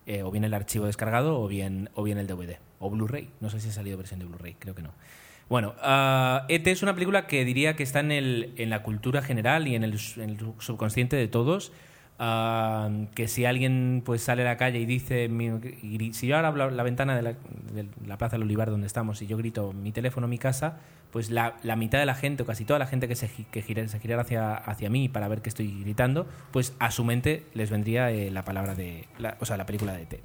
eh, o bien el archivo descargado o bien, o bien el DVD, o Blu-ray. No sé si ha salido versión de Blu-ray, creo que no. Bueno, ah, ET es una película que diría que está en, el, en la cultura general y en el, en el subconsciente de todos. ah, que si alguien pues sale a la calle y dice, si yo ahora abro la ventana de la, Plaza del Olivar donde estamos y yo grito mi teléfono, mi casa, pues la, la mitad de la gente o casi toda la gente que se, que se girara hacia, hacia mí para ver que estoy gritando, pues a su mente les vendría eh, la palabra de, o sea, la película de ET.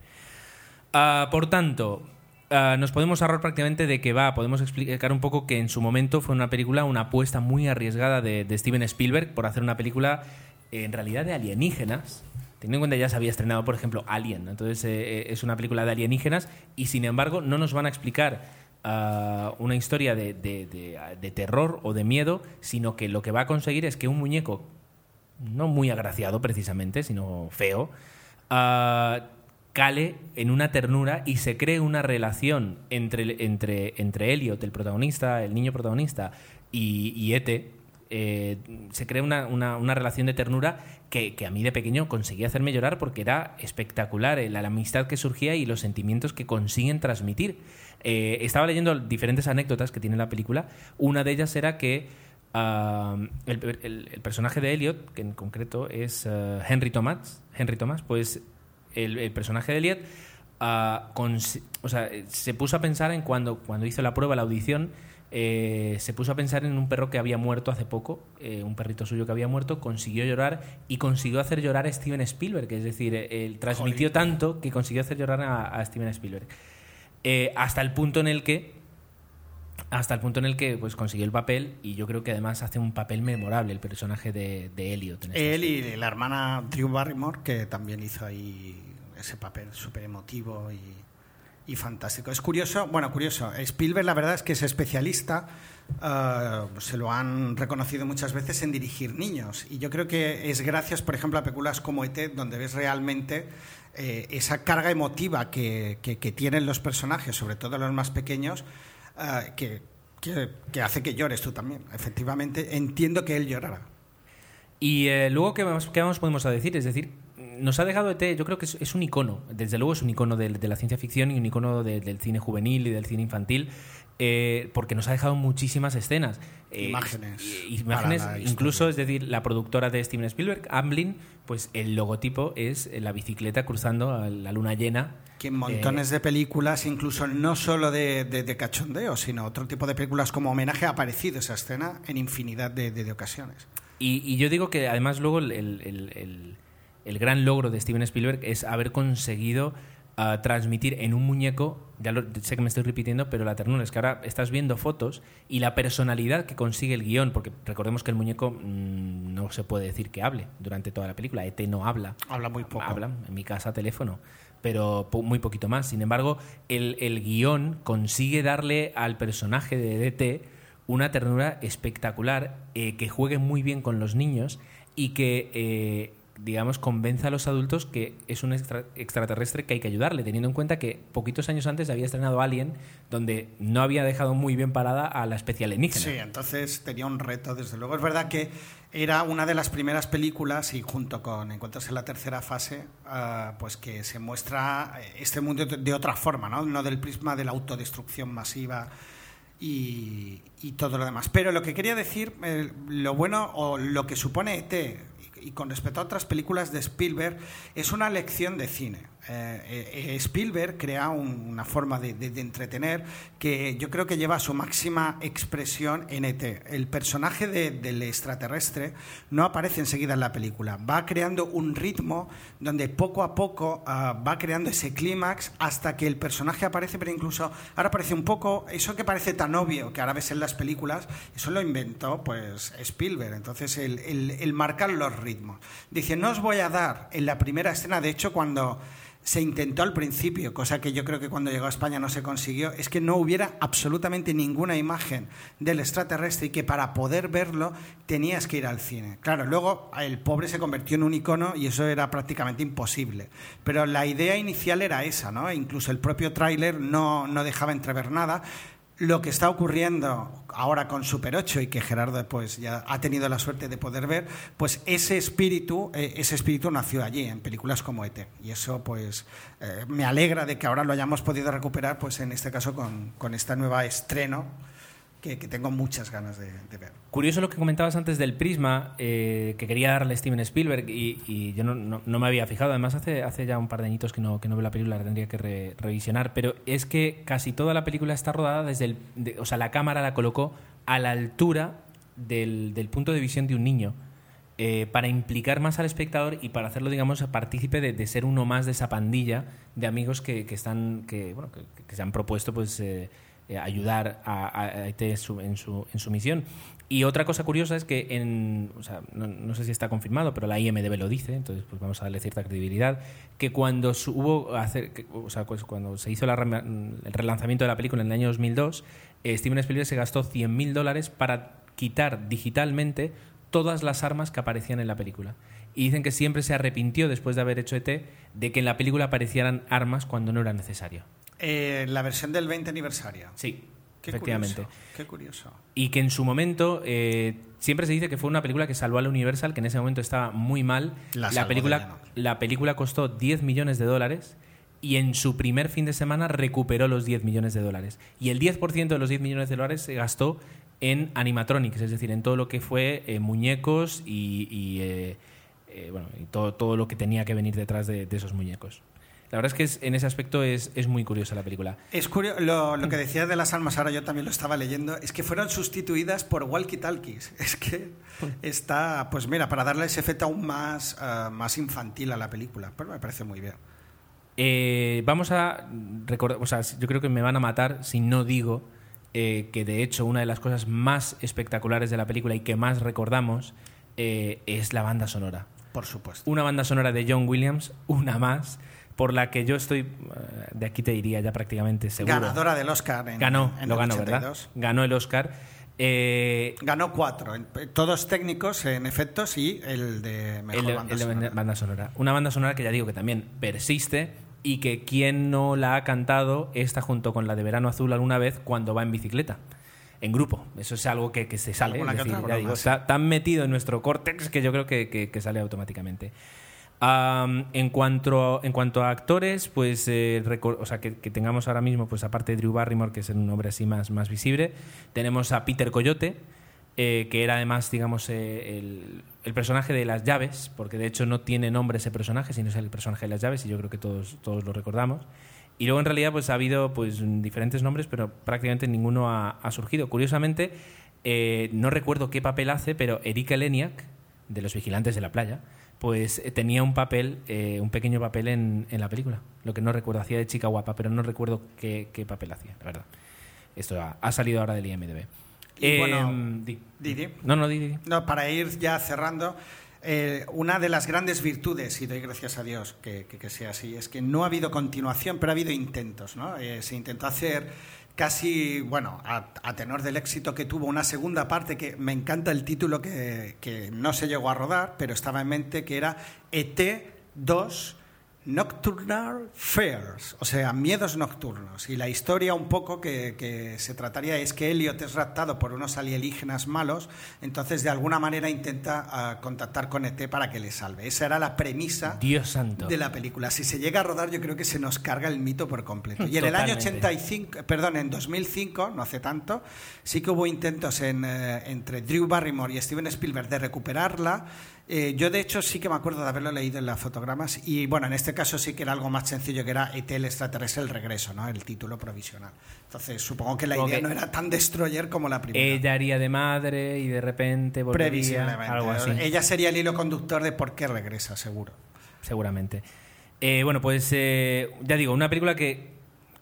Ah, por tanto, ah, nos podemos ahorrar prácticamente de que va, podemos explicar un poco que en su momento fue una película, una apuesta muy arriesgada de, Steven Spielberg por hacer una película eh, en realidad de alienígenas. Teniendo en cuenta que ya se había estrenado, por ejemplo, Alien. Entonces eh, eh, es una película de alienígenas y sin embargo no nos van a explicar ah, una historia de- de terror o de miedo, sino que lo que va a conseguir es que un muñeco no muy agraciado precisamente, sino feo, ah, cale en una ternura y se cree una relación entre, entre, entre Elliot, el protagonista, el niño protagonista, y, y Ete. eh, se crea una, una- una relación de ternura que, que a mí de pequeño conseguía hacerme llorar porque era espectacular eh, la, la amistad que surgía y los sentimientos que consiguen transmitir. Eh, estaba leyendo diferentes anécdotas que tiene la película. Una de ellas era que ah, el, el- el personaje de Elliot, que en concreto es ah, Henry Thomas, Henry Thomas, pues el, el personaje de Elliot o sea, se puso a pensar en cuando, cuando hizo la prueba, la audición, eh, se puso a pensar en un perro que había muerto hace poco, eh, un perrito suyo que había muerto, consiguió llorar y consiguió hacer llorar a Steven Spielberg, es decir, él transmitió tanto que consiguió hacer llorar a, a Steven Spielberg. Eh, hasta el punto en el que hasta el punto en el que pues consiguió el papel y yo creo que además hace un papel memorable el personaje de, de Elliot. en y la hermana Drew Barrymore, que también hizo ahí ese papel súper emotivo y, y fantástico. Es curioso, bueno, curioso. Spielberg, la verdad es que es especialista, eh, se lo han reconocido muchas veces en dirigir niños. Y yo creo que es gracias, por ejemplo, a películas como ET, donde ves realmente eh, esa carga emotiva que, que- que tienen los personajes, sobre todo los más pequeños, eh, que, que- hace que llores tú también. Efectivamente, entiendo que él llorará. Y eh, luego, ¿qué más, qué más podemos decir? Es decir, nos ha dejado ET, yo creo que es, un icono, desde luego es un icono de, la ciencia ficción y un icono de- del cine juvenil y del cine infantil, eh, porque nos ha dejado muchísimas escenas. Eh, Imágenes imágenes, incluso, es decir, la productora de Steven Spielberg, Amblin, pues el logotipo es la bicicleta cruzando a la luna llena. Que en montones de películas, incluso no solo de, de- de cachondeo, sino otro tipo de películas como homenaje, ha aparecido esa escena en infinidad de, de- ocasiones. Y, y yo digo que además luego el- el- el gran logro de Steven Spielberg es haber conseguido transmitir en un muñeco, ya lo, sé que me estoy repitiendo, pero la ternura es que ahora estás viendo fotos y la personalidad que consigue el guion, porque recordemos que el muñeco mm, no se puede decir que hable durante toda la película, ET no habla. Habla muy poco. Habla, en mi casa teléfono, pero po- muy poquito más. Sin embargo, el, el guion consigue darle al personaje de DT una ternura espectacular, eh, que juegue muy bien con los niños y que, eh, digamos, convenza a los adultos que es un extra- extraterrestre que hay que ayudarle, teniendo en cuenta que poquitos años antes había estrenado Alien, donde no había dejado muy bien parada a la especie alienígena. Sí, entonces tenía un reto, desde luego. Es verdad que era una de las primeras películas y junto con Encuentros en la tercera fase, ah, pues que se muestra eh, este mundo de, otra forma, ¿no? No del prisma de la autodestrucción masiva y, y todo lo demás. Pero lo que quería decir, eh, lo bueno o lo que supone ET y, con respecto a otras películas de Spielberg, es una lección de cine. Eh, eh, Spielberg crea un- una forma de, entretener que yo creo que lleva su máxima expresión en ET. El personaje de- del extraterrestre no aparece enseguida en la película, va creando un ritmo donde poco a poco ah, va creando ese clímax hasta que el personaje aparece, pero incluso ahora parece un poco, eso que parece tan obvio que ahora ves en las películas, eso lo inventó pues Spielberg, entonces el- el marcar los ritmos. Dice, no os voy a dar en la primera escena, de hecho cuando se intentó al principio, cosa que yo creo que cuando llegó a España no se consiguió, es que no hubiera absolutamente ninguna imagen del extraterrestre y que para poder verlo tenías que ir al cine. Claro, luego el pobre se convirtió en un icono y eso era prácticamente imposible. Pero la idea inicial era esa, ¿no? Incluso el propio tráiler no, no dejaba entrever nada. Lo que está ocurriendo ahora con Super 8 y que Gerardo pues ya ha tenido la suerte de poder ver, pues ese espíritu, eh, ese espíritu nació allí en películas como ET y eso pues eh, me alegra de que ahora lo hayamos podido recuperar pues en este caso con, con esta nueva estreno que, tengo muchas ganas de, ver. Curioso lo que comentabas antes del prisma eh, que quería darle Steven Spielberg y, yo no me había fijado. Además, hace, hace ya un par de añitos que no, que no veo la película, la tendría que re- revisionar. Pero es que casi toda la película está rodada desde el. de- o sea, la cámara la colocó a la altura del, del punto de visión de un niño. eh, para implicar más al espectador y para hacerlo, digamos, partícipe de, de ser uno más de esa pandilla de amigos que, que están que, bueno, que, que se han propuesto pues eh, eh, ayudar a, a- ET en su, en, su, en su misión. Y otra cosa curiosa es que en, o sea, no, sé si está confirmado, pero la IMDB lo dice, entonces pues vamos a darle cierta credibilidad, que cuando hubo hacer, o sea, pues cuando se hizo la el relanzamiento de la película en el año 2002, eh, Steven Spielberg se gastó 100.000 dólares para quitar digitalmente todas las armas que aparecían en la película. Y dicen que siempre se arrepintió después de haber hecho ET de que en la película aparecieran armas cuando no era necesario. Eh, la versión del 20 aniversario. Sí, Qué efectivamente. curioso, qué curioso. Y que en su momento eh, siempre se dice que fue una película que salvó a la Universal, que en ese momento estaba muy mal. La película, lleno. la película costó 10 millones de dólares y en su primer fin de semana recuperó los 10 millones de dólares. Y el 10% de los 10 millones de dólares se gastó en animatronics, es decir, en todo lo que fue eh, muñecos y, y, eh, eh, bueno, y todo, todo lo que tenía que venir detrás de, de esos muñecos. La verdad es que es- en ese aspecto es, es muy curiosa la película. Es curioso, lo, lo que decía de las almas, ahora yo también lo estaba leyendo, es que fueron sustituidas por walkie-talkies. <laughs> Es que está, pues mira, para darle ese efecto aún más, ah, más infantil a la película. Pero me parece muy bien. Eh, vamos a recordar, o sea, yo creo que me van a matar si no digo eh, que de hecho una de las cosas más espectaculares de la película y que más recordamos eh, es la banda sonora. Por supuesto. Una banda sonora de John Williams, una más, por la que yo estoy, eh, de aquí te diría ya prácticamente seguro. Ganadora del Oscar en, Ganó, en lo el ganó, 82. ¿verdad? Ganó el Oscar. Eh, Ganó cuatro, en- todos técnicos en efectos y el de mejor el, banda el sonora. banda sonora. Una banda sonora que ya digo que también persiste y que quien no la ha cantado está junto con la de Verano Azul alguna vez cuando va en bicicleta. En grupo. Eso es algo que, que se sale. Es decir, ya digo, está tan metido en nuestro córtex que yo creo que, que- que sale automáticamente. Am, en, cuanto, en cuanto a actores, pues eh, o sea, que, que tengamos ahora mismo, pues aparte de Drew Barrymore, que es un nombre así más, más visible, tenemos a Peter Coyote, eh, que era además, digamos, eh, el, el personaje de las llaves, porque de hecho no tiene nombre ese personaje, sino es el personaje de las llaves, y yo creo que todos, todos lo recordamos. Y luego en realidad pues ha habido pues diferentes nombres, pero prácticamente ninguno ha, ha surgido. Curiosamente, eh, no recuerdo qué papel hace, pero Erika Leniak, de Los Vigilantes de la Playa, pues eh, tenía un papel, eh, un pequeño papel en, en la película. Lo que no recuerdo, hacía de chica guapa, pero no recuerdo qué, qué papel hacía, la verdad. Esto ha, ha salido ahora del IMDB. Y bueno, Em, di. di, di. No, no, di. No, para ir ya cerrando, eh, una de las grandes virtudes, y doy gracias a Dios que, que- que sea así, es que no ha habido continuación, pero ha habido intentos. ¿no? Se intentó hacer casi, bueno, a, tenor del éxito que tuvo una segunda parte, que me encanta el título que, que no se llegó a rodar, pero estaba en mente, que era ET 2. Nocturnal Fears, o sea, miedos nocturnos. Y la historia un poco que, que se trataría es que Elliot es raptado por unos alienígenas malos, entonces de alguna manera intenta ah, contactar con ET para que le salve. Esa era la premisa Dios santo. de la película. Si se llega a rodar, yo creo que se nos carga el mito por completo. Y en el año Totalmente. 85, perdón, en 2005, no hace tanto, sí que hubo intentos en, eh, entre Drew Barrymore y Steven Spielberg de recuperarla. Eh, yo, de hecho, sí que me acuerdo de haberlo leído en las fotogramas. Y bueno, en este caso sí que era algo más sencillo, que era ET el extraterrestre, el regreso, ¿no? El título provisional. Entonces, supongo que la idea no era tan destroyer como la primera. Ella haría de madre y de repente volvería, Previsiblemente. algo así. Ella sería el hilo conductor de por qué regresa, seguro. seguramente. Eh, bueno, pues eh, ya digo, una película que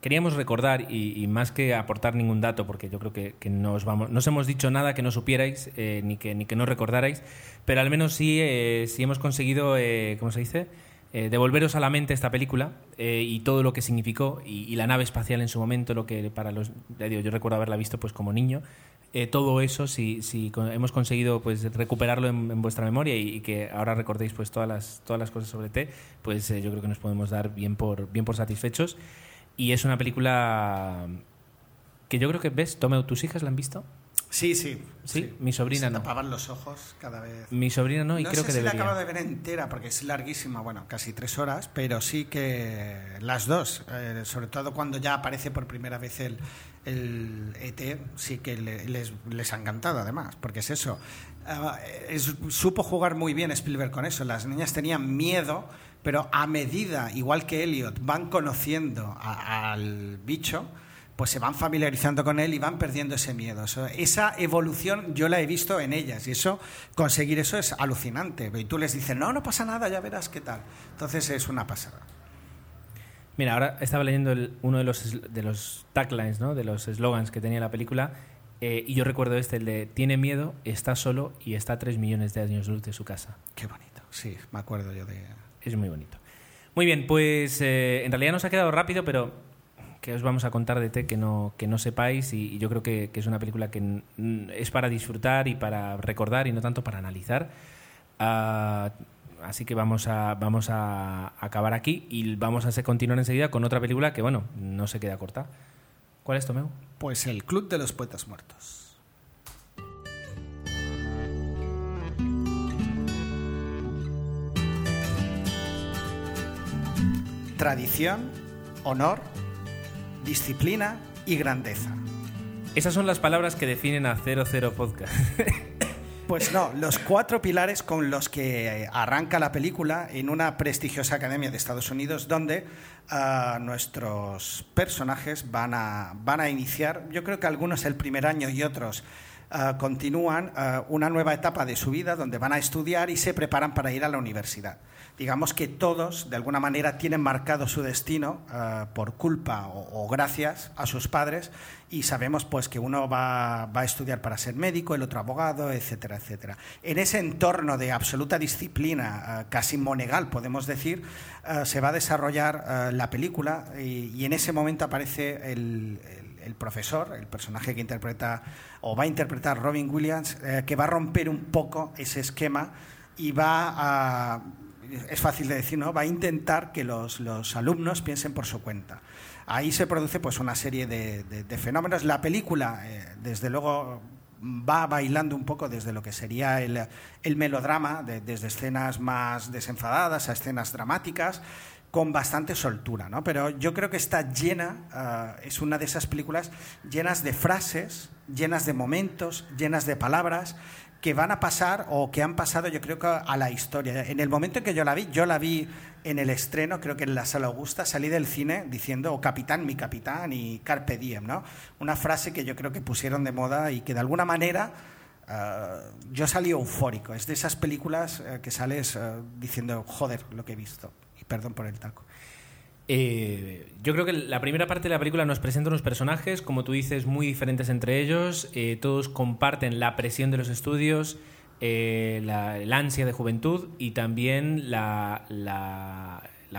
queríamos recordar y, y más que aportar ningún dato, porque yo creo que, que no os vamos, no os hemos dicho nada que no supierais eh, ni, que, ni que no recordarais, pero al menos sí, eh, sí hemos conseguido, eh, ¿cómo se dice? Eh, devolveros a la mente esta película eh, y todo lo que significó y, y la nave espacial en su momento, lo que para los, ya digo, yo recuerdo haberla visto pues como niño, eh, todo eso, si, si hemos conseguido pues recuperarlo en, en vuestra memoria y, y que ahora recordéis pues todas las, todas las cosas sobre T, pues yo creo que nos podemos dar bien por, bien por satisfechos. Y es una película que yo creo que ves, Tomeo, ¿tus hijas la han visto? Sí, sí. Sí, mi sobrina Se no. tapaban los ojos cada vez. Mi sobrina no, y no creo sé que si la acabo de ver entera porque es larguísima, bueno, casi tres horas, pero sí que las dos, eh, sobre todo cuando ya aparece por primera vez el, el ET, sí que le- les, les ha encantado además, porque es eso. Ah, es- supo jugar muy bien Spielberg con eso. Las niñas tenían miedo, pero a medida, igual que Elliot, van conociendo a- al bicho, pues se van familiarizando con él y van perdiendo ese miedo. Esa evolución yo la he visto en ellas y eso conseguir eso es alucinante. Y tú les dices, no, no pasa nada, ya verás qué tal. Entonces es una pasada. Mira, ahora estaba leyendo el- uno de los, de los taglines, ¿no? de los slogans que tenía la película, eh, y yo recuerdo este, el de tiene miedo, está solo y está a tres millones de años luz de su casa. Qué bonito. Sí, me acuerdo yo de... Es muy bonito. Muy bien, pues eh, en realidad nos ha quedado rápido, pero que os vamos a contar de T que no, que no sepáis y, yo creo que, que es una película que es para disfrutar y para recordar y no tanto para analizar. Ah, así que vamos a, vamos a acabar aquí y vamos a continuar enseguida con otra película que, bueno, no se queda corta. ¿Cuál es, Tomeu? Pues el Club de los Poetas Muertos. Tradición, honor, disciplina y grandeza. Esas son las palabras que definen a 00 Podcast. <laughs> Pues no, los cuatro pilares con los que eh, arranca la película en una prestigiosa academia de Estados Unidos donde ah, nuestros personajes van a, van a iniciar, yo creo que algunos el primer año y otros ah, continúan ah, una nueva etapa de su vida donde van a estudiar y se preparan para ir a la universidad. Digamos que todos, de alguna manera, tienen marcado su destino ah, por culpa o, gracias a sus padres y sabemos pues que uno va, va a estudiar para ser médico, el otro abogado, etcétera, etcétera. En ese entorno de absoluta disciplina, ah, casi monegal, podemos decir, ah, se va a desarrollar la película y, en ese momento aparece el, el- el profesor, el personaje que interpreta o va a interpretar Robin Williams, eh, que va a romper un poco ese esquema y va a es fácil de decir, ¿no? Va a intentar que los, los alumnos piensen por su cuenta. Ahí se produce pues una serie de, de- fenómenos. La película, eh, desde luego, va bailando un poco desde lo que sería el, el melodrama, de- desde escenas más desenfadadas a escenas dramáticas, con bastante soltura, ¿no? Pero yo creo que está llena, ah, es una de esas películas llenas de frases, llenas de momentos, llenas de palabras que van a pasar o que han pasado yo creo que a la historia. En el momento en que yo la vi, yo la vi en el estreno, creo que en la sala Augusta, salí del cine diciendo, oh, capitán, mi capitán y carpe diem, ¿no? Una frase que yo creo que pusieron de moda y que de alguna manera ah, yo salí eufórico. Es de esas películas eh, que sales ah, diciendo, joder, lo que he visto. Y perdón por el taco. Eh, yo creo que la primera parte de la película nos presenta unos personajes, como tú dices, muy diferentes entre ellos. Eh, todos comparten la presión de los estudios, eh, la, ansia de juventud y también la,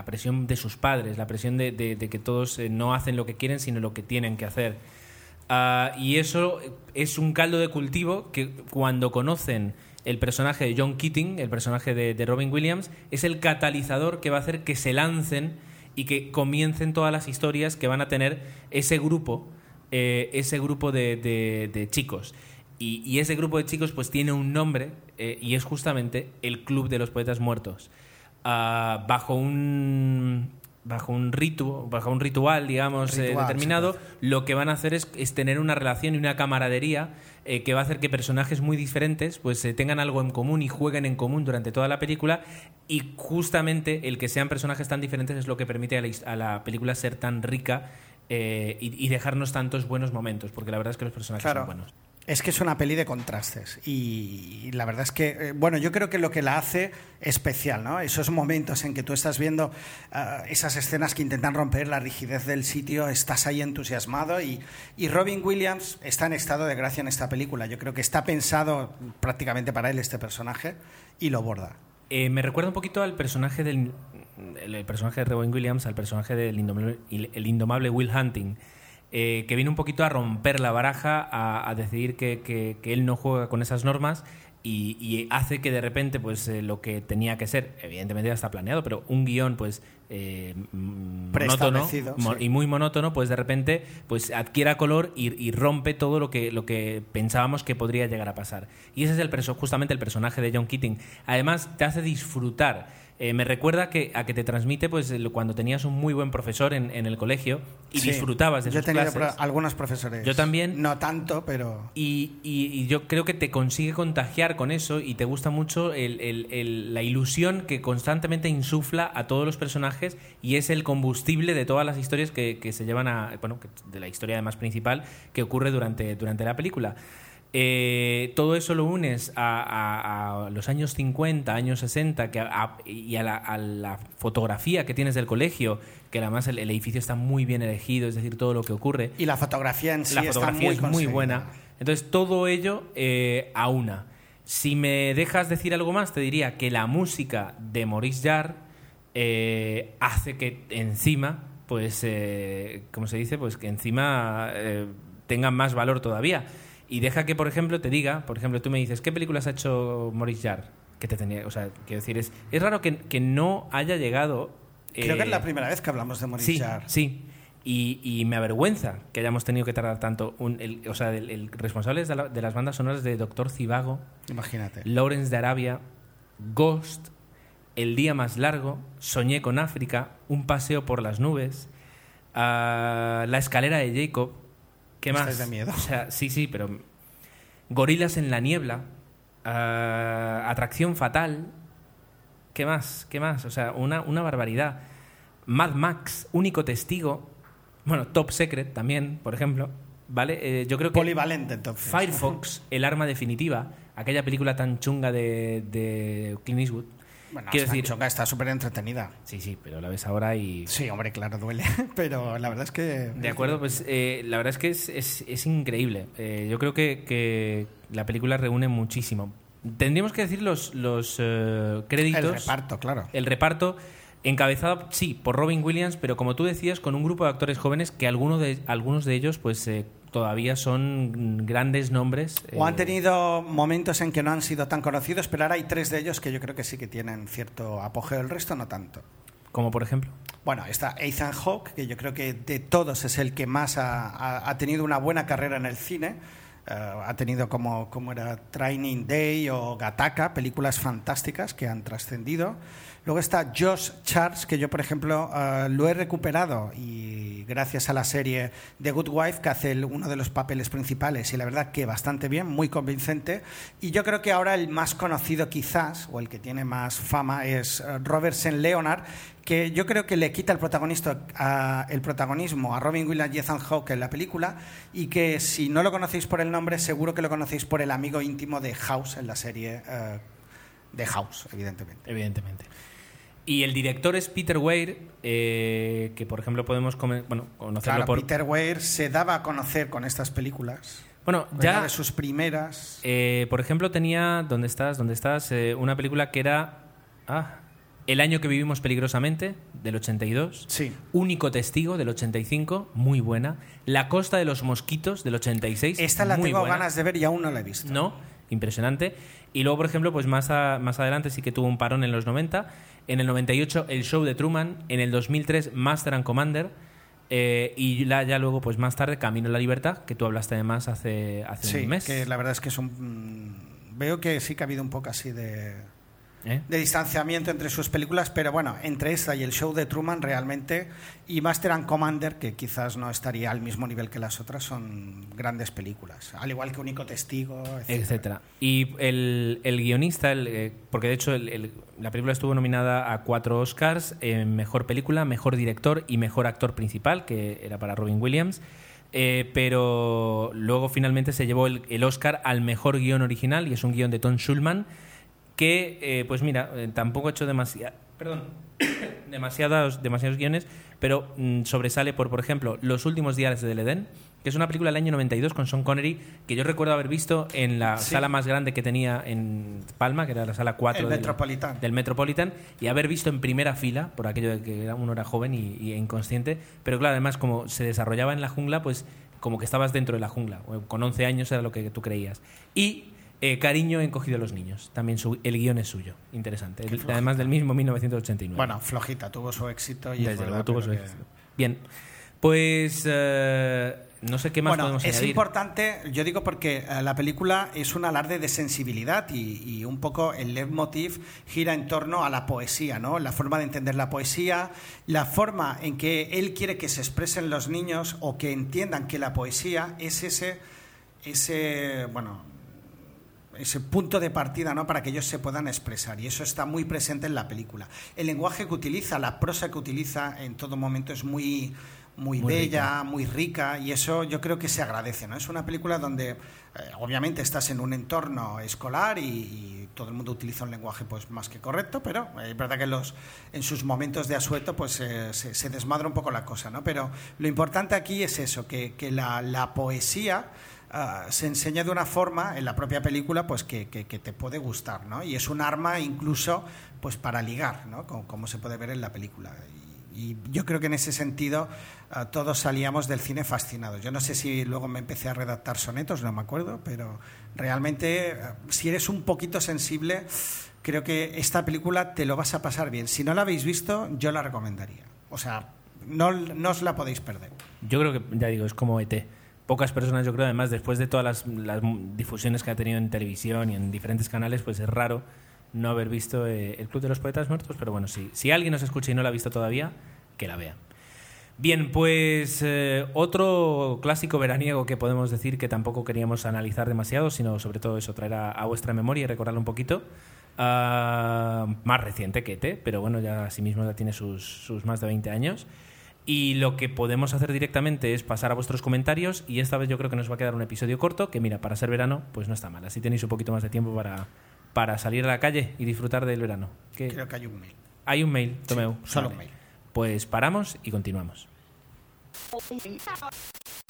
presión de sus padres, la presión de, que todos no hacen lo que quieren, sino lo que tienen que hacer. Ah, y eso es un caldo de cultivo que cuando conocen el personaje de John Keating, el personaje de Robin Williams, es el catalizador que va a hacer que se lancen y que comiencen todas las historias que van a tener ese grupo, eh, ese grupo de, de- de chicos. Y, y ese grupo de chicos pues tiene un nombre eh, y es justamente el Club de los Poetas Muertos. Ah, bajo un bajo un ritu, bajo un ritual, digamos, eh, determinado, se lo que van a hacer es, es tener una relación y una camaradería eh, que va a hacer que personajes muy diferentes pues eh, tengan algo en común y jueguen en común durante toda la película y justamente el que sean personajes tan diferentes es lo que permite a la, his- a la película ser tan rica eh, y, y dejarnos tantos buenos momentos, porque la verdad es que los personajes Claro. son buenos. Es que es una peli de contrastes y, la verdad es que, eh, bueno, yo creo que lo que la hace especial, ¿no? Esos momentos en que tú estás viendo ah, esas escenas que intentan romper la rigidez del sitio, estás ahí entusiasmado y, Robin Williams está en estado de gracia en esta película. Yo creo que está pensado prácticamente para él este personaje y lo borda. Eh, me recuerda un poquito al personaje del el, personaje de Robin Williams, al personaje del el indomable Will Hunting, eh, que viene un poquito a romper la baraja, a, a decidir que, que- que él no juega con esas normas y, y hace que de repente pues eh, lo que tenía que ser, evidentemente ya está planeado, pero un guion pues eh, monótono sí. y muy monótono, pues de repente pues adquiera color y, y rompe todo lo que, lo que pensábamos que podría llegar a pasar. Y ese es el justamente el personaje de John Keating. Además, te hace disfrutar. Eh, me recuerda que, a que te transmite pues cuando tenías un muy buen profesor en, en el colegio y Sí. disfrutabas de Yo pro- algunos profesores. Yo también. No tanto, pero... Y, y- y yo creo que te consigue contagiar con eso y te gusta mucho el- el- el- la ilusión que constantemente insufla a todos los personajes y es el combustible de todas las historias que, que se llevan a. Bueno, de la historia además principal que ocurre durante, durante la película. Eh, todo eso lo unes a, a- a los años 50, años 60 que a- y a la, a la fotografía que tienes del colegio, que además el, el edificio está muy bien elegido, es decir, todo lo que ocurre Y la fotografía en sí la está fotografía muy es muy buena. Entonces, todo ello eh, a una. Si me dejas decir algo más, te diría que la música de Maurice Jarre eh, hace que encima, pues, eh, como se dice, pues que encima tengan más valor todavía. Y deja que, por ejemplo, te diga, por ejemplo, tú me dices, ¿qué películas ha hecho Maurice Jarre? Que te tenía, o sea, quiero decir, es, es raro que, que no haya llegado. Creo que es eh, la primera vez que hablamos de Maurice Sí, Jarre. sí. Y, y me avergüenza que hayamos tenido que tardar tanto. Un- el, o sea, el, el responsable de, la- de las bandas sonoras de Doctor Cibago, Imagínate. Lawrence de Arabia, Ghost, El día más largo, Soñé con África, Un paseo por las nubes, ah, La escalera de Jacob. ¿Qué más? de miedo. O sea, sí, sí, pero Gorilas en la niebla, ah, Atracción fatal. ¿Qué más? ¿Qué más? O sea, una, una barbaridad. Mad Max, único testigo. Bueno, Top Secret también, por ejemplo. ¿vale? Eh, yo creo que Polivalente, entonces. Firefox, el arma definitiva, aquella película tan chunga de, de Clint Eastwood. Bueno, quiero decir, chunga, está súper entretenida. sí, sí, pero la ves ahora y Sí, hombre, claro, duele. <laughs> Pero la verdad es que. De acuerdo, pues eh, la verdad es que es, es- es increíble. Eh, yo creo que, que la película reúne muchísimo. Tendríamos que decir los, los eh, créditos. El reparto, claro. El reparto, encabezado, sí, por Robin Williams, pero como tú decías, con un grupo de actores jóvenes que algunos de, algunos de ellos pues todavía son grandes nombres. O han eh, tenido momentos en que no han sido tan conocidos, pero ahora hay tres de ellos que yo creo que sí que tienen cierto apogeo, el resto no tanto. Como por ejemplo. Bueno, está Ethan Hawke, que yo creo que de todos es el que más ha, ha- ha tenido una buena carrera en el cine. Eh, ha tenido como, como era Training Day o Gattaca, películas fantásticas que han trascendido. Luego está Josh Charles, que yo, por ejemplo, eh, lo he recuperado y gracias a la serie The Good Wife, que hace uno de los papeles principales y la verdad que bastante bien, muy convincente. Y yo creo que ahora el más conocido quizás, o el que tiene más fama, es eh, Robertson Leonard, que yo creo que le quita el, protagonista, el protagonismo a Robin Williams y Ethan Hawke en la película y que si no lo conocéis por el nombre, seguro que lo conocéis por el amigo íntimo de House en la serie eh, de House, evidentemente. Evidentemente. Y el director es Peter Weir, eh, que por ejemplo podemos bueno, conocerlo Claro, por... Peter Weir se daba a conocer con estas películas. Bueno, Una ya... de sus primeras. Eh, por ejemplo, tenía, ¿dónde estás? ¿Dónde estás? Eh, una película que era ah, El año que vivimos peligrosamente, del 82. Sí. Único testigo, del 85, muy buena. La costa de los mosquitos, del 86. Esta la muy tengo buena. ganas de ver y aún no la he visto. No, impresionante. Y luego, por ejemplo, pues más, a- más adelante sí que tuvo un parón en los 90. En el 98, El Show de Truman. En el 2003, Master and Commander. Eh, y la- ya luego, pues más tarde, Camino a la Libertad, que tú hablaste además hace, hace Sí, un mes. que la verdad es que es un. mm, Veo que sí que ha habido un poco así de, ¿Eh? de distanciamiento entre sus películas, pero bueno, entre esta y el show de Truman realmente, y Master and Commander, que quizás no estaría al mismo nivel que las otras, son grandes películas. Al igual que Único Testigo, etcétera. etcétera. Y el, el guionista, el, eh, porque de hecho el- la película estuvo nominada a cuatro Oscars, en Mejor Película, Mejor Director y Mejor Actor Principal, que era para Robin Williams, eh, pero luego finalmente se llevó el, el Oscar al Mejor Guión Original, y es un guion de Tom Schulman, que, eh, pues mira, eh, tampoco ha hecho demasiado... Perdón. <coughs> demasiados, demasiados guiones, pero mm, sobresale por, por ejemplo, Los últimos días del Edén, que es una película del año 92 con Sean Connery, que yo recuerdo haber visto en la Sí. sala más grande que tenía en Palma, que era la sala 4 El del Metropolitan. del Metropolitan, y haber visto en primera fila, por aquello de que uno era joven y, y inconsciente, pero claro, además como se desarrollaba en la jungla, pues como que estabas dentro de la jungla, con 11 años era lo que tú creías. Y eh, Cariño encogido a los niños, también su- el guion es suyo, interesante, El- además del mismo 1989. Bueno, flojita, tuvo su éxito y es Desde verdad, luego tuvo su que- éxito. Bien, pues eh, no sé qué más bueno, podemos es añadir. importante, yo digo porque eh, la película es un alarde de sensibilidad y, y un poco el leitmotiv gira en torno a la poesía, ¿no? La forma de entender la poesía, la forma en que él quiere que se expresen los niños o que entiendan que la poesía es ese, ese, bueno, ese punto de partida ¿no? para que ellos se puedan expresar y eso está muy presente en la película. El lenguaje que utiliza, la prosa que utiliza en todo momento es muy, muy, Muy bella, muy rica y eso yo creo que se agradece. ¿no? Es una película donde eh, obviamente estás en un entorno escolar y, y todo el mundo utiliza un lenguaje pues más que correcto, pero eh, es verdad que los, en sus momentos de asueto pues eh, se, se desmadra un poco la cosa. ¿no? Pero lo importante aquí es eso, que, que la, la poesía ah, se enseña de una forma en la propia película pues que, que- que te puede gustar, ¿no? Y es un arma incluso pues para ligar, ¿no? Como, como se puede ver en la película. Y, y yo creo que en ese sentido ah, todos salíamos del cine fascinados. Yo no sé si luego me empecé a redactar sonetos, no me acuerdo, pero realmente ah, si eres un poquito sensible, creo que esta película te lo vas a pasar bien. Si no la habéis visto, yo la recomendaría. O sea, no, no os la podéis perder. Yo creo que, ya digo, es como ET. Pocas personas, yo creo, además, después de todas las, difusiones que ha tenido en televisión y en diferentes canales, pues es raro no haber visto eh, El Club de los Poetas Muertos, pero bueno, sí. Si alguien nos escucha y no la ha visto todavía, que la vea. Bien, pues eh, otro clásico veraniego que podemos decir que tampoco queríamos analizar demasiado, sino sobre todo eso, traer a, vuestra memoria y recordarlo un poquito. Ah, más reciente que ET, pero bueno, ya asimismo ya tiene sus más de 20 años. Y lo que podemos hacer directamente es pasar a vuestros comentarios y esta vez yo creo que nos va a quedar un episodio corto que mira, para ser verano pues no está mal. Así tenéis un poquito más de tiempo para, para salir a la calle y disfrutar del verano. ¿Qué? Creo que hay un mail. Hay un mail, Tomeu. solo Vale. un mail. Pues paramos y continuamos. <laughs>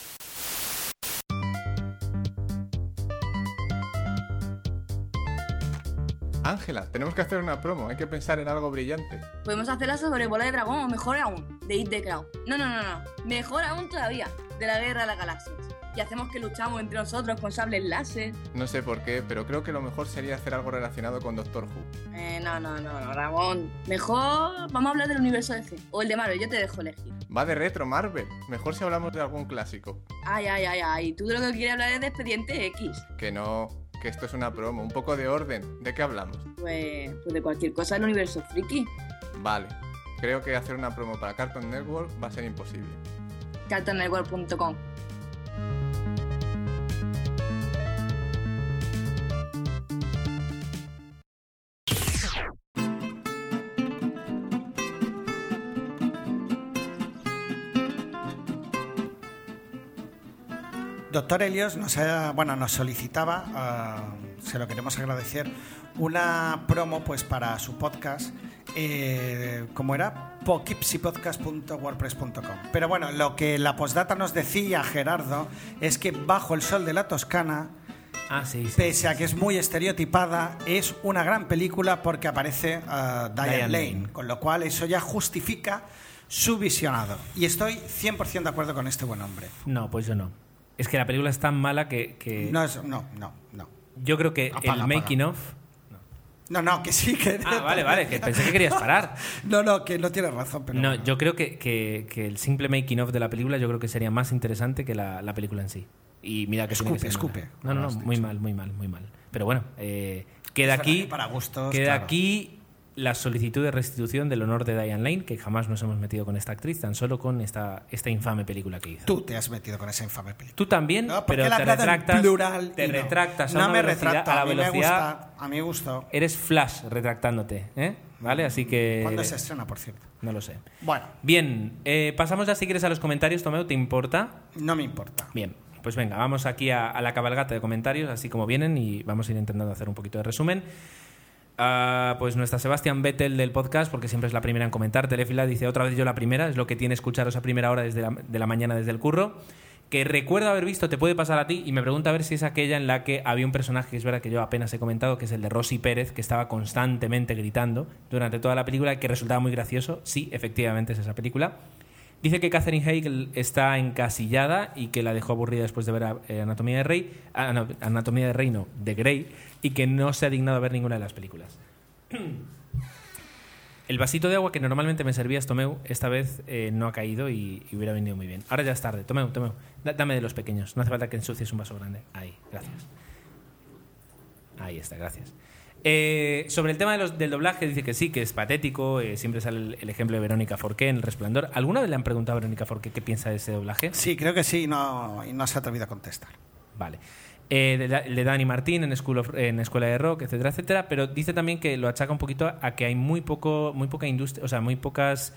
Ángela, tenemos que hacer una promo, hay que pensar en algo brillante. Podemos hacerla sobre bola de dragón o mejor aún, de Hit the Crown. No, no, no, no. Mejor aún todavía, de la guerra de las galaxias. Y hacemos que luchamos entre nosotros con sables láser. No sé por qué, pero creo que lo mejor sería hacer algo relacionado con Doctor Who. Eh, no, no, no, no, Ramón. Mejor vamos a hablar del universo de C. O el de Marvel, yo te dejo elegir. Va de retro, Marvel. Mejor si hablamos de algún clásico. Ay, ay, ay, ay. Tú de lo que quieres hablar es de Expediente X. Que no, que esto es una promo, un poco de orden. ¿De qué hablamos? Pues, pues de cualquier cosa del universo friki. Vale. Creo que hacer una promo para Cartoon Network va a ser imposible. cartoonnetwork.com. Doctor Helios nos, ha- bueno, nos solicitaba, ah, se lo queremos agradecer, una promo pues para su podcast, eh, ¿cómo era? pokipsipodcast.wordpress.com. Pero bueno, lo que la postdata nos decía Gerardo es que Bajo el Sol de la Toscana, Ah, sí, sí. pese a que es muy estereotipada, es una gran película porque aparece ah, Diane, Diane Lane, Lane. con lo cual eso ya justifica su visionado. Y estoy 100% de acuerdo con este buen hombre. No, pues yo no. Es que la película es tan mala que, que No, es, no, no, no. yo creo que Apaga, el apaga. making of... No, no, que sí, que... Ah, vale, vale, que pensé que querías parar. <laughs> No, no, que no tienes razón, pero... No, yo creo que, que- que el simple making of de la película yo creo que sería más interesante que la, la película en sí. Y mira que Escupe, escupe. No, no, no, muy mal, muy mal, muy mal. Pero bueno, eh, queda aquí, para gustos, queda claro. aquí la solicitud de restitución del honor de Diane Lane, que jamás nos hemos metido con esta actriz, tan solo con esta, esta infame película que hizo. Tú te has metido con esa infame película. Tú también, No, pero te retractas, plural te no. retractas a No una me velocidad, retracto, a la a mí me velocidad. gusta, a mí me gustó. Eres flash retractándote, ¿eh? ¿Vale? Así que ¿Cuándo se estrena, por cierto? no lo sé. Bueno, Bien, eh, pasamos ya si quieres a los comentarios, Tomeo, ¿te importa? no me importa. Bien, pues venga, vamos aquí a, a la cabalgata de comentarios, así como vienen, y vamos a ir intentando hacer un poquito de resumen. Ah, pues nuestra Sebastián Vettel del podcast, porque siempre es la primera en comentar, Telefila dice otra vez yo la primera, es lo que tiene escucharos a primera hora desde la, de la mañana desde el curro. Que recuerdo haber visto, te puede pasar a ti, y me pregunta a ver si es aquella en la que había un personaje, que es verdad que yo apenas he comentado, que es el de Rosy Pérez, que estaba constantemente gritando durante toda la película, y que resultaba muy gracioso. Sí, efectivamente es esa película. Dice que Catherine Hegel está encasillada y que la dejó aburrida después de ver eh, Anatomía de Rey, ah, Anatomía de Rey no, de Grey, y que no se ha dignado a ver ninguna de las películas. <clears throat> El vasito de agua que normalmente me servías, Tomeu, esta vez eh, no ha caído y, y hubiera venido muy bien. Ahora ya es tarde. Tomeu, Tomeu, da- dame de los pequeños. No hace falta que ensucies un vaso grande. Ahí, gracias. Ahí está, gracias. Eh, sobre el tema de los- del doblaje, dice que sí, que es patético. eh, siempre sale el, el ejemplo de Verónica Forqué en El Resplandor. ¿Alguna vez le han preguntado a Verónica Forqué qué piensa de ese doblaje? Sí, creo que sí, y no, y no se ha atrevido a contestar. Vale. Eh, Dani Martín en, School of- en Escuela de Rock, etcétera, etcétera, pero dice también que lo achaca un poquito a, que hay muy poco, muy poca industria, o sea, muy pocas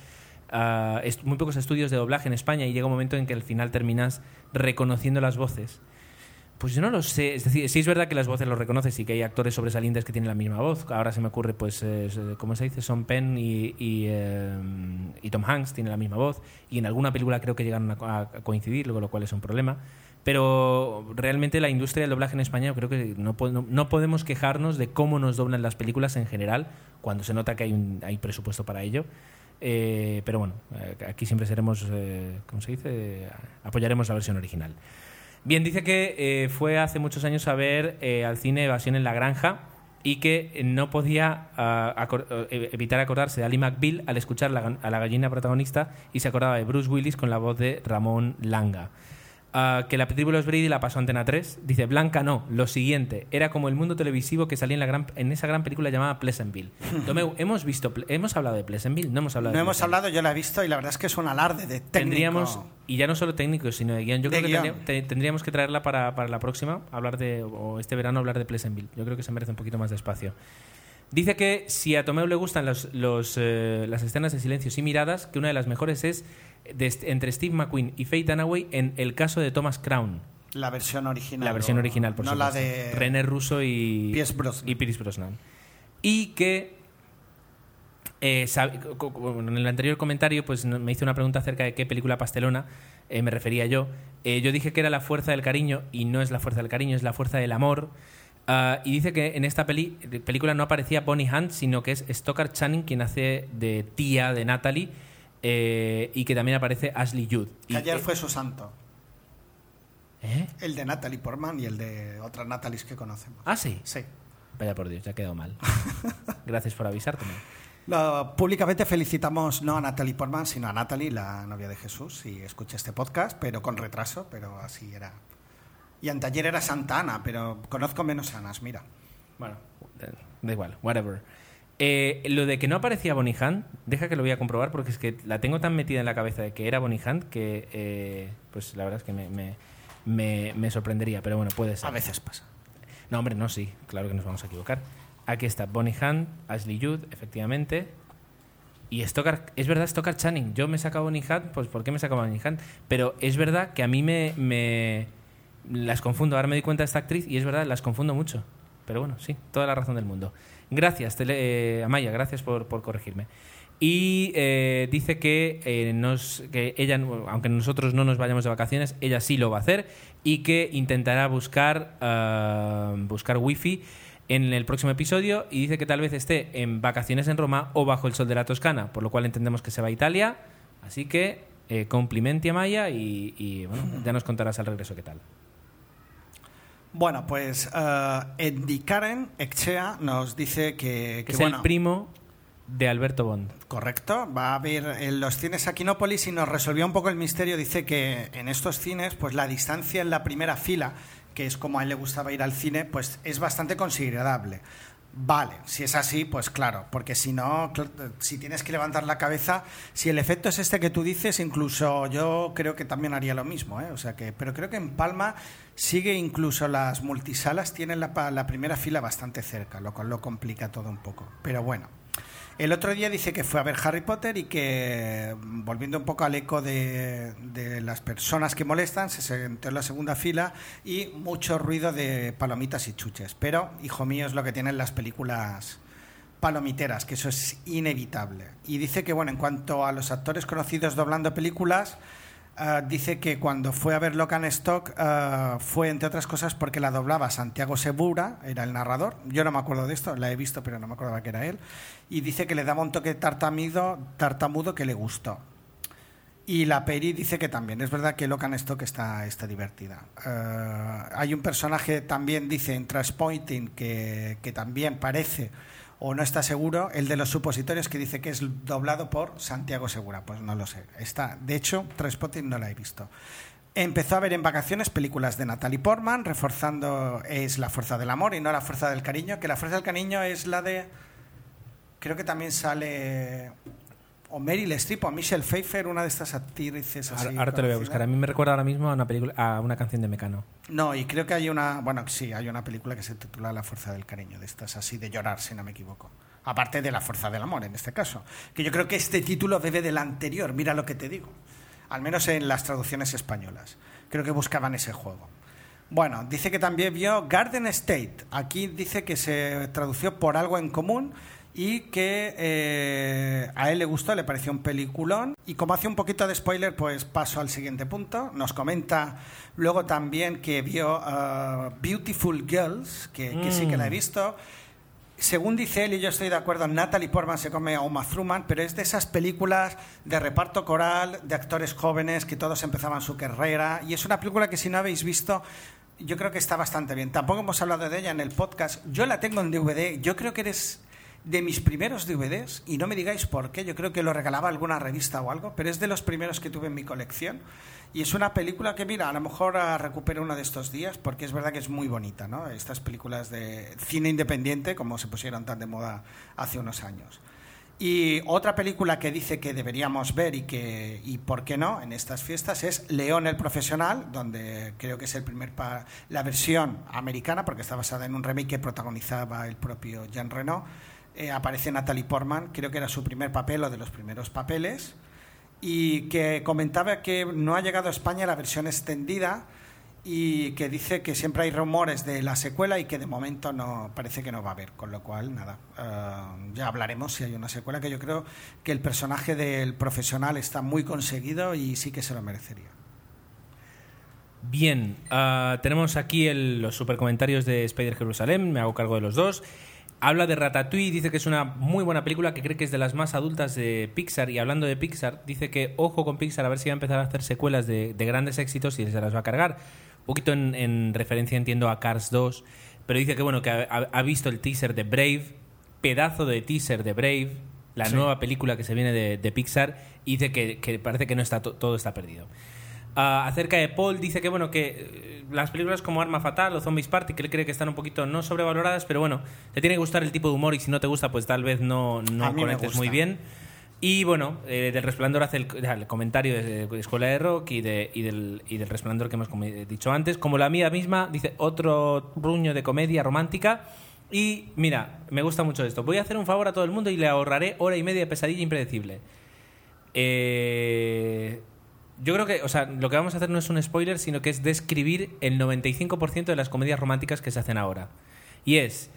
est- muy pocos estudios de doblaje en España y llega un momento en que al final terminas reconociendo las voces. Pues yo no lo sé, es decir, sí es verdad que las voces lo reconoces y que hay actores sobresalientes que tienen la misma voz. Ahora se me ocurre, pues, eh, ¿cómo se dice? Son Penn y, eh, y Tom Hanks tienen la misma voz y en alguna película creo que llegaron a, co- a coincidir, lo cual es un problema. Pero realmente la industria del doblaje en España creo que no, po- no, no podemos quejarnos de cómo nos doblan las películas en general, cuando se nota que hay, un, hay presupuesto para ello. Eh, pero bueno, eh, aquí siempre seremos, eh, ¿cómo se dice? Apoyaremos la versión original. Bien, dice que eh, fue hace muchos años a ver al cine Evasión en la Granja y que no podía eh, evitar acordarse de Ali McBeal al escuchar a la gallina protagonista y se acordaba de Bruce Willis con la voz de Ramón Langa. Que la película Los Brady la pasó a Antena 3. Dice, Blanca no, lo siguiente, era como el mundo televisivo que salía en, la gran, en esa gran película llamada Pleasantville. <laughs> Tomeu, ¿hemos, visto, ¿hemos hablado de Pleasantville? No hemos hablado No de hemos hablado, yo la he visto y la verdad es que es un alarde de técnico. Tendríamos, y ya no solo técnicos, sino de guion. Yo De creo que tendría- te- tendríamos que traerla para, para la próxima, hablar de, o este verano hablar de Pleasantville. Yo creo que se merece un poquito más de espacio. Dice que si a Tomeu le gustan los, los, eh, las escenas de silencios y miradas, que una de las mejores es de entre Steve McQueen y Faye Dunaway en El caso de Thomas Crown. La versión original. La versión original, por no supuesto. la de René Russo y Pierce Brosnan. y Pierce Brosnan. Y que eh, en el anterior comentario pues me hizo una pregunta acerca de qué película pastelona eh, me refería yo. Eh, yo dije que era la fuerza del cariño y no es la fuerza del cariño, es la fuerza del amor. Ah, y dice que en esta peli, película no aparecía Bonnie Hunt, sino que es Stockard Channing quien hace de tía de Natalie eh, y que también aparece Ashley Judd. Que Y- ayer eh, fue su santo. ¿eh? El de Natalie Portman y el de otras Natalies que conocemos. Ah, sí. Sí. Vaya por Dios, ya ha quedado mal. <laughs> Gracias por avisarme. No, públicamente felicitamos no a Natalie Portman, sino a Natalie, la novia de Jesús, si escucha este podcast, pero con retraso, pero así era. Y anteayer era Santa Ana, pero conozco menos Anas, mira. Bueno, da igual, whatever. Eh, lo de que no aparecía Bonnie Hunt, deja que lo voy a comprobar porque es que la tengo tan metida en la cabeza de que era Bonnie Hunt que, eh, pues la verdad es que me, me- me- me sorprendería, pero bueno, puede ser. A veces pasa. No, hombre, no, sí, claro que nos vamos a equivocar. Aquí está Bonnie Hunt, Ashley Judd, efectivamente. Y Stockard, es verdad, Stockard Channing. Yo me he sacado Bonnie Hunt, pues ¿por qué me he sacado Bonnie Hunt? Pero es verdad que a mí me- las confundo. Ahora me di cuenta de esta actriz y es verdad, las confundo mucho. Pero bueno, sí, toda la razón del mundo. Gracias, tele- eh, Amaya, gracias por, por corregirme. Y eh, dice que, eh, nos, que ella, aunque nosotros no nos vayamos de vacaciones, ella sí lo va a hacer y que intentará buscar, ah, buscar wifi en el próximo episodio y dice que tal vez esté en vacaciones en Roma o bajo el sol de la Toscana, por lo cual entendemos que se va a Italia. Así que eh, complimenti a Maya y, y, bueno, ya nos contarás al regreso qué tal. Bueno, pues eh, Eddie Karen Echea nos dice que, que es bueno, el primo de Alberto Bond. Correcto, va a haber en los cines Aquinópolis y nos resolvió un poco el misterio. Dice que en estos cines, pues la distancia en la primera fila, que es como a él le gustaba ir al cine, pues es bastante considerable. Vale, si es así, pues claro, porque si no, si tienes que levantar la cabeza, si el efecto es este que tú dices, incluso yo creo que también haría lo mismo, ¿eh? O sea que, pero creo que en Palma sigue incluso las multisalas tienen la, la primera fila bastante cerca, lo cual lo complica todo un poco. Pero bueno. El otro día dice que fue a ver Harry Potter y que, mm, volviendo un poco al eco de, de las personas que molestan, se sentó en la segunda fila y mucho ruido de palomitas y chuches. Pero, hijo mío, es lo que tienen las películas palomiteras, que eso es inevitable. Y dice que, bueno, en cuanto a los actores conocidos doblando películas, ah, dice que cuando fue a ver Locan Stock ah, fue, entre otras cosas, porque la doblaba Santiago Segura, era el narrador. Yo no me acuerdo de esto, la he visto, pero no me acordaba que era él. Y dice que le daba un toque tartamido, tartamudo que le gustó. Y la peli dice que también. Es verdad que Locan Stock está, está divertida. Eh, hay un personaje también, dice, en Traspointing, que, que también parece o no está seguro, el de los supositorios que dice que es doblado por Santiago Segura. Pues no lo sé. Está, de hecho, Traspointing no la he visto. Empezó a ver en vacaciones películas de Natalie Portman, reforzando es La Fuerza del Amor y no La Fuerza del Cariño, que La Fuerza del Cariño es la de... Creo que también sale o Meryl Streep o Michelle Pfeiffer, una de estas actrices así. Ahora, ahora te lo voy a buscar. A mí me recuerda ahora mismo a una, película, a una canción de Mecano. No, y creo que hay una, bueno, sí, hay una película que se titula La fuerza del cariño, de estas así de llorar, si no me equivoco. Aparte de La fuerza del amor, en este caso. Que yo creo que este título bebe del anterior, mira lo que te digo. Al menos en las traducciones españolas. Creo que buscaban ese juego. Bueno, dice que también vio Garden State. Aquí dice que se tradució por algo en común y que eh, a él le gustó, le pareció un peliculón. Y como hace un poquito de spoiler, pues paso al siguiente punto. Nos comenta luego también que vio uh, Beautiful Girls, que, que sí que la he visto. Según dice él, y yo estoy de acuerdo, Natalie Portman se come a Uma Thurman, pero es de esas películas de reparto coral, de actores jóvenes que todos empezaban su carrera. Y es una película que si no habéis visto, yo creo que está bastante bien. Tampoco hemos hablado de ella en el podcast. Yo la tengo en DVD. Yo creo que eres de mis primeros DVDs, y no me digáis por qué, yo creo que lo regalaba alguna revista o algo, pero es de los primeros que tuve en mi colección. Y es una película que, mira, a lo mejor ah, recupero uno de estos días, porque es verdad que es muy bonita, ¿no? Estas películas de cine independiente, como se pusieron tan de moda hace unos años. Y otra película que dice que deberíamos ver y que y por qué no en estas fiestas es León el profesional, donde creo que es el primer pa- la versión americana porque está basada en un remake que protagonizaba el propio Jean Reno. Eh, aparece Natalie Portman, creo que era su primer papel o de los primeros papeles, y que comentaba que no ha llegado a España la versión extendida y que dice que siempre hay rumores de la secuela y que de momento no parece que no va a haber, con lo cual nada, eh, ya hablaremos si hay una secuela que yo creo que el personaje del profesional está muy conseguido y sí que se lo merecería. Bien, ah, tenemos aquí el- los super comentarios de Spider Jerusalén, me hago cargo de los dos. Habla de Ratatouille, dice que es una muy buena película, que cree que es de las más adultas de Pixar. Y hablando de Pixar, dice que ojo con Pixar a ver si va a empezar a hacer secuelas de, de grandes éxitos y se las va a cargar. Un poquito en, en referencia, entiendo, a Cars 2. Pero dice que bueno, que ha, visto el teaser de Brave, pedazo de teaser de Brave, la Sí. nueva película que se viene de, de Pixar, y dice que, que parece que no está to- todo está perdido. Acerca de Paul, dice que bueno que eh, las películas como Arma Fatal o Zombies Party, que él cree que están un poquito no sobrevaloradas, pero bueno, te tiene que gustar el tipo de humor y si no te gusta, pues tal vez no, no conectes muy bien. Y bueno, eh, del Resplandor hace el, el comentario de, de Escuela de Rock y, de, y, del, y del Resplandor que hemos come- dicho antes. Como la mía misma, dice otro ruño de comedia romántica. Y mira, me gusta mucho esto. Voy a hacer un favor a todo el mundo y le ahorraré hora y media de pesadilla impredecible. Eh, yo creo que, o sea, lo que vamos a hacer no es un spoiler, sino que es describir el 95% de las comedias románticas que se hacen ahora. Y es,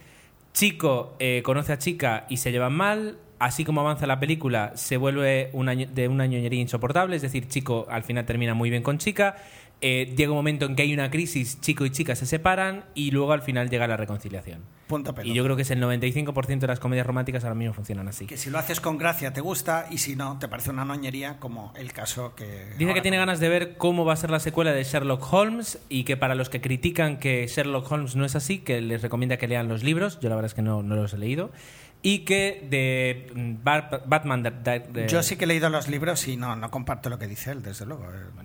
chico eh, conoce a chica y se llevan mal, así como avanza la película, se vuelve una de una ñoñería insoportable, es decir, chico al final termina muy bien con chica, eh, llega un momento en que hay una crisis, chico y chica se separan y luego al final llega la reconciliación. Pelota. Y yo creo que es el 95% de las comedias románticas ahora mismo funcionan así. Que si lo haces con gracia te gusta y si no te parece una noñería como el caso que... Dice que tiene ganas de ver cómo va a ser la secuela de Sherlock Holmes y que para los que critican que Sherlock Holmes no es así, que les recomienda que lean los libros. Yo la verdad es que no, no los he leído. Y que de mm, Batman... de- de- Yo sí que he leído los libros y no, no comparto lo que dice él, desde luego. Eh, eh,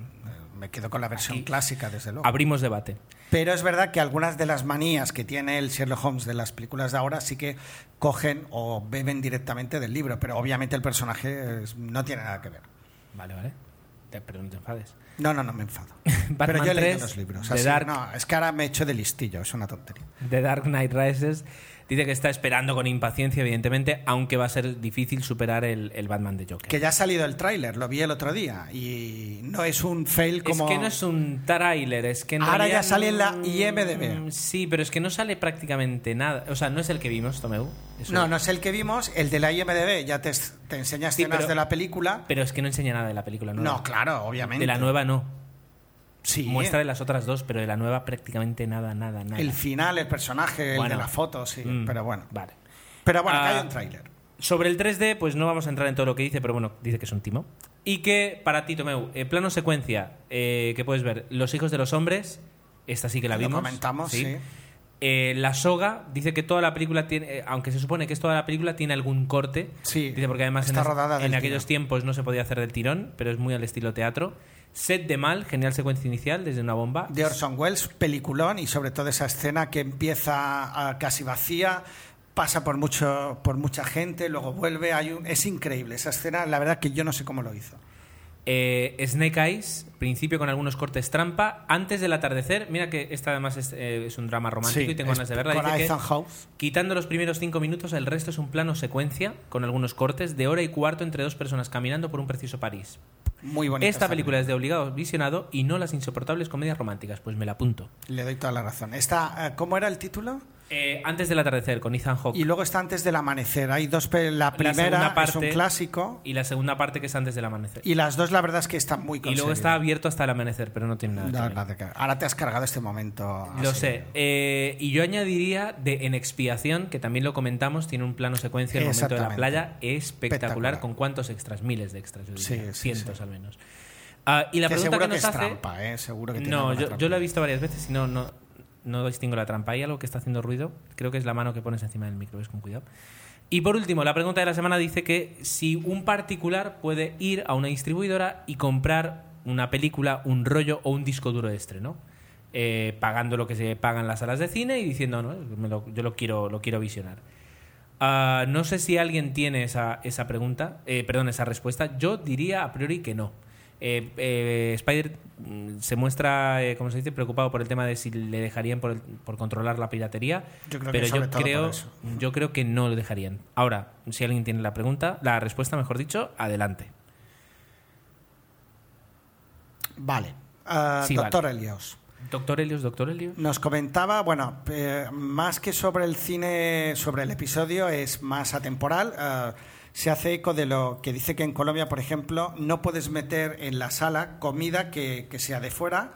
Me quedo con la versión Aquí clásica, desde luego. Abrimos debate. Pero es verdad que algunas de las manías que tiene el Sherlock Holmes de las películas de ahora sí que cogen o beben directamente del libro, pero obviamente el personaje no tiene nada que ver. Vale, vale. Te- Pero no te enfades. No, no, no me enfado. <laughs> Pero yo 3, los libros. Así- Dark- No, es que ahora me he hecho de listillo, es una tontería. The Dark Knight Rises dice que está esperando con impaciencia, evidentemente, aunque va a ser difícil superar el, el Batman de Joker. Que ya ha salido el tráiler, lo vi el otro día y no es un fail como... Es que no es un tráiler, es que en Ahora realidad ya sale en la IMDb. Sí, pero es que no sale prácticamente nada. O sea, no es el que vimos, Tomeu. Eso- No, no es el que vimos, el de la IMDB ya te, te enseña Sí, escenas pero- de la película. Pero es que no enseña nada de la película nueva. No, claro, obviamente. De la nueva no. Sí. Muestra de las otras dos, pero de la nueva prácticamente nada, nada, nada. El final, el personaje, el Bueno. de la foto, sí. Mm, Pero bueno. Vale. Pero bueno, que Ah, hay un tráiler. Sobre el 3D, pues no vamos a entrar en todo lo que dice, pero bueno, dice que es un timo. Y que para ti, Tomeu, eh, plano secuencia, eh, que puedes ver, Los hijos de los hombres, esta sí que la Lo vimos. comentamos, sí. Eh, la soga dice que toda la película tiene, eh, aunque se supone que es toda la película, tiene algún corte. Sí, Dice porque además en, aquellos tiempos no se podía hacer del tirón, pero es muy al estilo teatro. Set de mal, genial secuencia inicial desde una bomba. De Orson Welles, peliculón, y sobre todo esa escena que empieza ah, casi vacía, pasa por mucho por mucha gente, luego vuelve, hay un, es increíble esa escena, la verdad que yo no sé cómo lo hizo. Eh, Snake Eyes, principio con algunos cortes trampa. Antes del atardecer, mira que esta además es, eh, es un drama romántico Sí, y tengo ganas de verla. Dice que, Hawke. quitando los primeros cinco minutos, el resto es un plano secuencia con algunos cortes de hora y cuarto entre dos personas caminando por un preciso París. Muy bonita. Esta película es de obligado visionado y no las insoportables comedias románticas, pues me la apunto. Le doy toda la razón. Esta, eh, ¿Cómo era el título? Eh, antes del atardecer, con Ethan Hawke. Y luego está antes del amanecer. Hay dos. La primera es parte- un clásico. Y la segunda parte que es antes del amanecer. Y las dos, la verdad es que están muy Y luego está abierto hasta el amanecer, pero no tiene nada que No, ver. nada que ver. Ahora te has cargado este momento. Lo sé. Eh, y yo añadiría de En Expiación, que también lo comentamos, tiene un plano secuencia en el momento de la playa espectacular, Espectacular. con cuántos extras, miles de extras, yo diría, Sí, cientos sí. al menos. Ah, y la Que pregunta seguro que que, nos es hace... trampa, ¿eh? Seguro que tiene No, alguna yo, trampa. yo lo he visto varias veces y no, no, no distingo la trampa. Hay algo que está haciendo ruido. Creo que es la mano que pones encima del micro, es con cuidado. Y por último, la pregunta de la semana dice que si un particular puede ir a una distribuidora y comprar una película, un rollo o un disco duro de estreno, eh, pagando lo que se paga en las salas de cine y diciendo, no, yo lo quiero, lo quiero visionar. Ah, no sé si alguien tiene esa, esa pregunta, eh, perdón, esa respuesta. Yo diría a priori que no. Eh, eh, Spider mm, se muestra, eh, como se dice, preocupado por el tema de si le dejarían por, el- por controlar la piratería. Yo creo que pero sobre yo creo, yo creo que no lo dejarían. Ahora, si alguien tiene la pregunta, la respuesta, mejor dicho, adelante. Vale. Ah, Sí, doctor vale. Elios. Doctor Helios, doctor Helios. Nos comentaba, bueno, eh, más que sobre el cine, sobre el episodio, es más atemporal. eh, se hace eco de lo que dice que en Colombia, por ejemplo, no puedes meter en la sala comida que, que sea de fuera.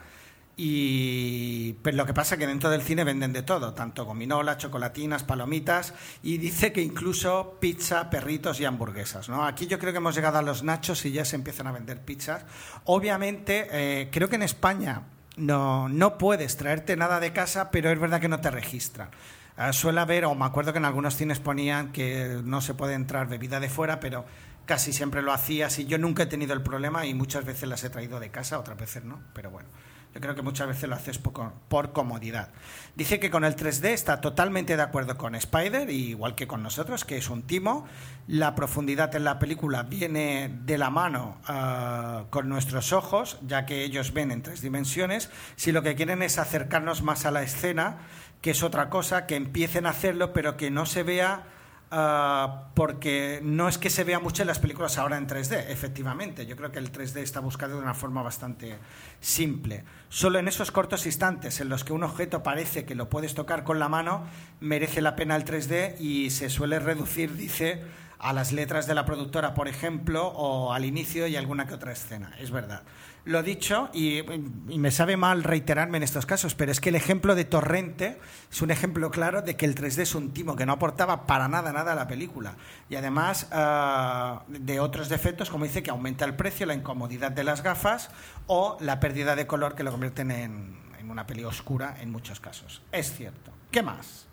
Y pero lo que pasa es que dentro del cine venden de todo, tanto gominolas, chocolatinas, palomitas, y dice que incluso pizza, perritos y hamburguesas. ¿no? Aquí yo creo que hemos llegado a los nachos y ya se empiezan a vender pizzas. Obviamente, eh, creo que en España no, no puedes traerte nada de casa, pero es verdad que no te registran. Ah, suele haber, o me acuerdo que en algunos cines ponían que no se puede entrar bebida de fuera, pero casi siempre lo hacías y yo nunca he tenido el problema y muchas veces las he traído de casa, otras veces no, pero bueno. Yo creo que muchas veces lo haces por, por comodidad. Dice que con el 3D está totalmente de acuerdo con Spider, igual que con nosotros, que es un timo. La profundidad en la película viene de la mano ah, con nuestros ojos, ya que ellos ven en tres dimensiones. Si lo que quieren es acercarnos más a la escena, que es otra cosa, que empiecen a hacerlo, pero que no se vea Ah, porque no es que se vea mucho en las películas ahora en 3D, efectivamente. Yo creo que el 3D está buscado de una forma bastante simple. Solo en esos cortos instantes en los que un objeto parece que lo puedes tocar con la mano, merece la pena el 3D y se suele reducir, dice, a las letras de la productora, por ejemplo, o al inicio y alguna que otra escena. Es verdad. Lo dicho, y, me sabe mal reiterarme en estos casos, pero es que el ejemplo de Torrente es un ejemplo claro de que el 3D es un timo que no aportaba para nada nada a la película. Y además ah, de otros defectos, como dice, que aumenta el precio, la incomodidad de las gafas o la pérdida de color que lo convierten en, en una peli oscura en muchos casos. Es cierto. ¿Qué más?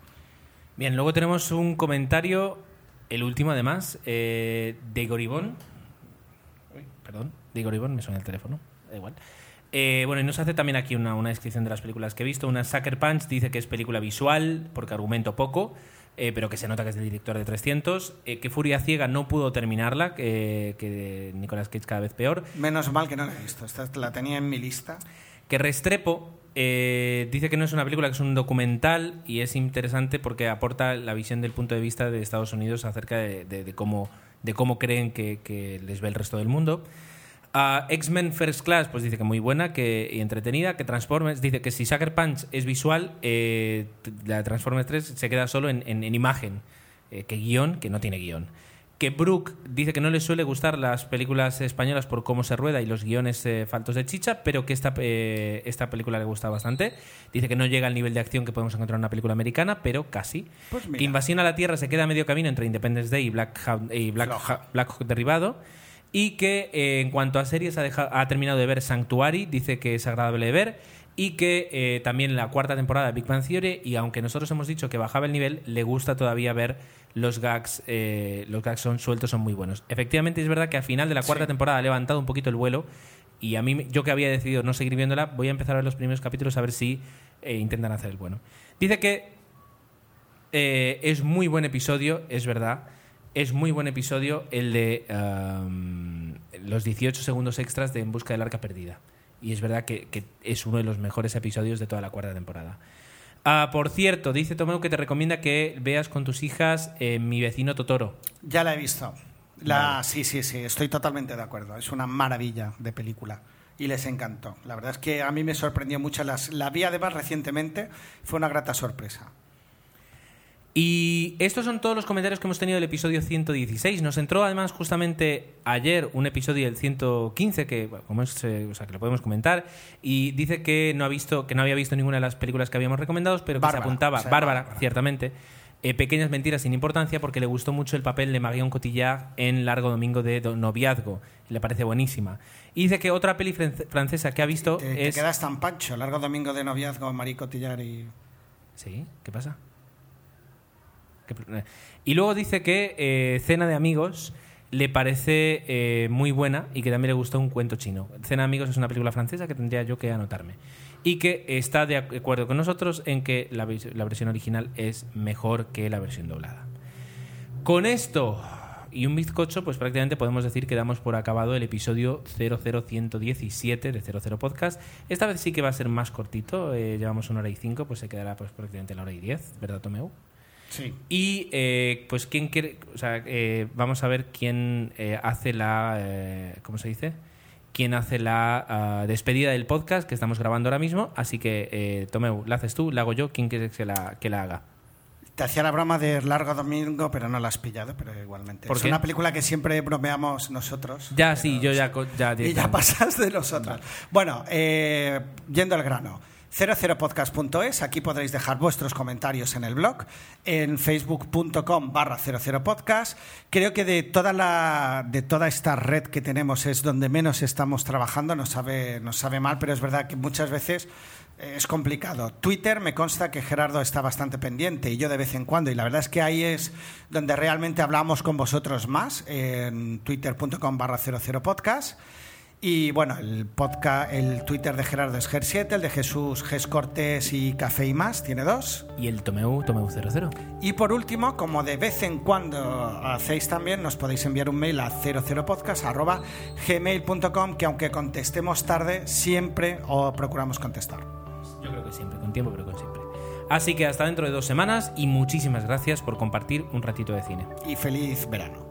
Bien, luego tenemos un comentario, el último además, eh, de Goribón. Uy, perdón, de Goribón, me suena el teléfono, da igual. Eh, bueno, y nos hace también aquí una, una descripción de las películas que he visto. Una Sucker Punch dice que es película visual, porque argumento poco, eh, pero que se nota que es del director de 300. Eh, que Furia Ciega no pudo terminarla, que, Nicolas Cage cada vez peor. Menos mal que no la he visto. Esta la tenía en mi lista. Que Restrepo eh, dice que no es una película, que es un documental y es interesante porque aporta la visión del punto de vista de Estados Unidos acerca de, de- de cómo, de cómo creen que, que les ve el resto del mundo. Ah, X-Men First Class, pues dice que muy buena que, y entretenida. Que Transformers dice que si Sucker Punch es visual, eh, la Transformers 3 se queda solo en, en- en imagen, eh, que guion, que no tiene guion. Que Brooke dice que no le suele gustar las películas españolas por cómo se rueda y los guiones eh, faltos de chicha, pero que esta, esta película le gusta bastante. Dice que no llega al nivel de acción que podemos encontrar en una película americana, pero casi. Pues que Invasión a la Tierra se queda a medio camino entre Independence Day y Black Hawk, y Black. Ha- Black Hawk derribado. Y que eh, en cuanto a series ha, terminado de ver Sanctuary, dice que es agradable de ver. Y que eh, también la cuarta temporada de Big Bang Theory, y aunque nosotros hemos dicho que bajaba el nivel, le gusta todavía ver los gags. eh, los gags son sueltos, son muy buenos. Efectivamente, es verdad que al final de la cuarta Sí. temporada ha levantado un poquito el vuelo. Y a mí, yo que había decidido no seguir viéndola, voy a empezar a ver los primeros capítulos a ver si eh, intentan hacer el bueno. Dice que eh, es muy buen episodio, es verdad. Es muy buen episodio el de um, los 18 segundos extras de En Busca del Arca Perdida. Y es verdad que, que es uno de los mejores episodios de toda la cuarta temporada. Ah, por cierto, dice Tomeu que te recomienda que veas con tus hijas eh, Mi vecino Totoro. Ya la he visto. La, Sí, sí, sí, estoy totalmente de acuerdo. Es una maravilla de película. Y les encantó. La verdad es que a mí me sorprendió mucho. Las, la vi además recientemente. Fue una grata sorpresa. Y estos son todos los comentarios que hemos tenido del episodio 116. Nos entró además justamente ayer un episodio del 115 que, bueno, como es, eh, o sea, que lo podemos comentar y dice que no ha visto que no había visto ninguna de las películas que habíamos recomendado, pero que Bárbara, se apuntaba o sea, Bárbara, Bárbara. ciertamente. eh, pequeñas mentiras sin importancia porque le gustó mucho el papel de Marion Cotillard en Largo Domingo de Noviazgo. Le parece buenísima. Y dice que otra peli fran- francesa que ha visto Te, te quedas tan pancho. Largo domingo de noviazgo, Marico Tillar y... Sí, ¿qué pasa? ¿Qué pr- eh. Y luego dice que eh, Cena de Amigos le parece eh, muy buena y que también le gustó un cuento chino. Cena de Amigos es una película francesa que tendría yo que anotarme. Y que está de acuerdo con nosotros en que la versión original es mejor que la versión doblada. Con esto Y un bizcocho, pues prácticamente podemos decir que damos por acabado el episodio 00117 de 00 Podcast. Esta vez sí que va a ser más cortito, eh, llevamos una hora y cinco, pues se quedará pues prácticamente la hora y diez, ¿verdad, Tomeu? Sí. Y eh, pues quién quiere, o sea, eh, vamos a ver quién eh, hace la, eh, ¿cómo se dice? Quién hace la ah, despedida del podcast que estamos grabando ahora mismo. Así que, eh, Tomeu, la haces tú, la hago yo, ¿quién quieres que la, que la haga? Te hacía la broma de Largo Domingo, pero no la has pillado, pero igualmente. ¿Por es qué? una película que siempre bromeamos nosotros. Ya, sí, yo ya, ya Y ya <laughs> pasas de nosotros. Bueno, eh, yendo al grano. 00podcast.es, aquí podréis dejar vuestros comentarios en el blog, en facebook.com barra 00podcast. Creo que de toda, la, de toda esta red que tenemos es donde menos estamos trabajando, nos sabe, nos sabe mal, pero es verdad que muchas veces eh, es complicado. Twitter me consta que Gerardo está bastante pendiente y yo de vez en cuando, y la verdad es que ahí es donde realmente hablamos con vosotros más, en twitter.com barra 00podcast. Y bueno, el podcast, el Twitter de Gerardo es Ger7, el de Jesús Ges Cortés y Café y más, tiene dos. Y el Tomeu, Tomeu 00. Y por último, como de vez en cuando hacéis también, nos podéis enviar un mail a 00podcast.gmail.com que aunque contestemos tarde, siempre o procuramos contestar. Yo creo que siempre, con tiempo, pero con siempre. Así que hasta dentro de dos semanas y muchísimas gracias por compartir un ratito de cine. Y feliz verano.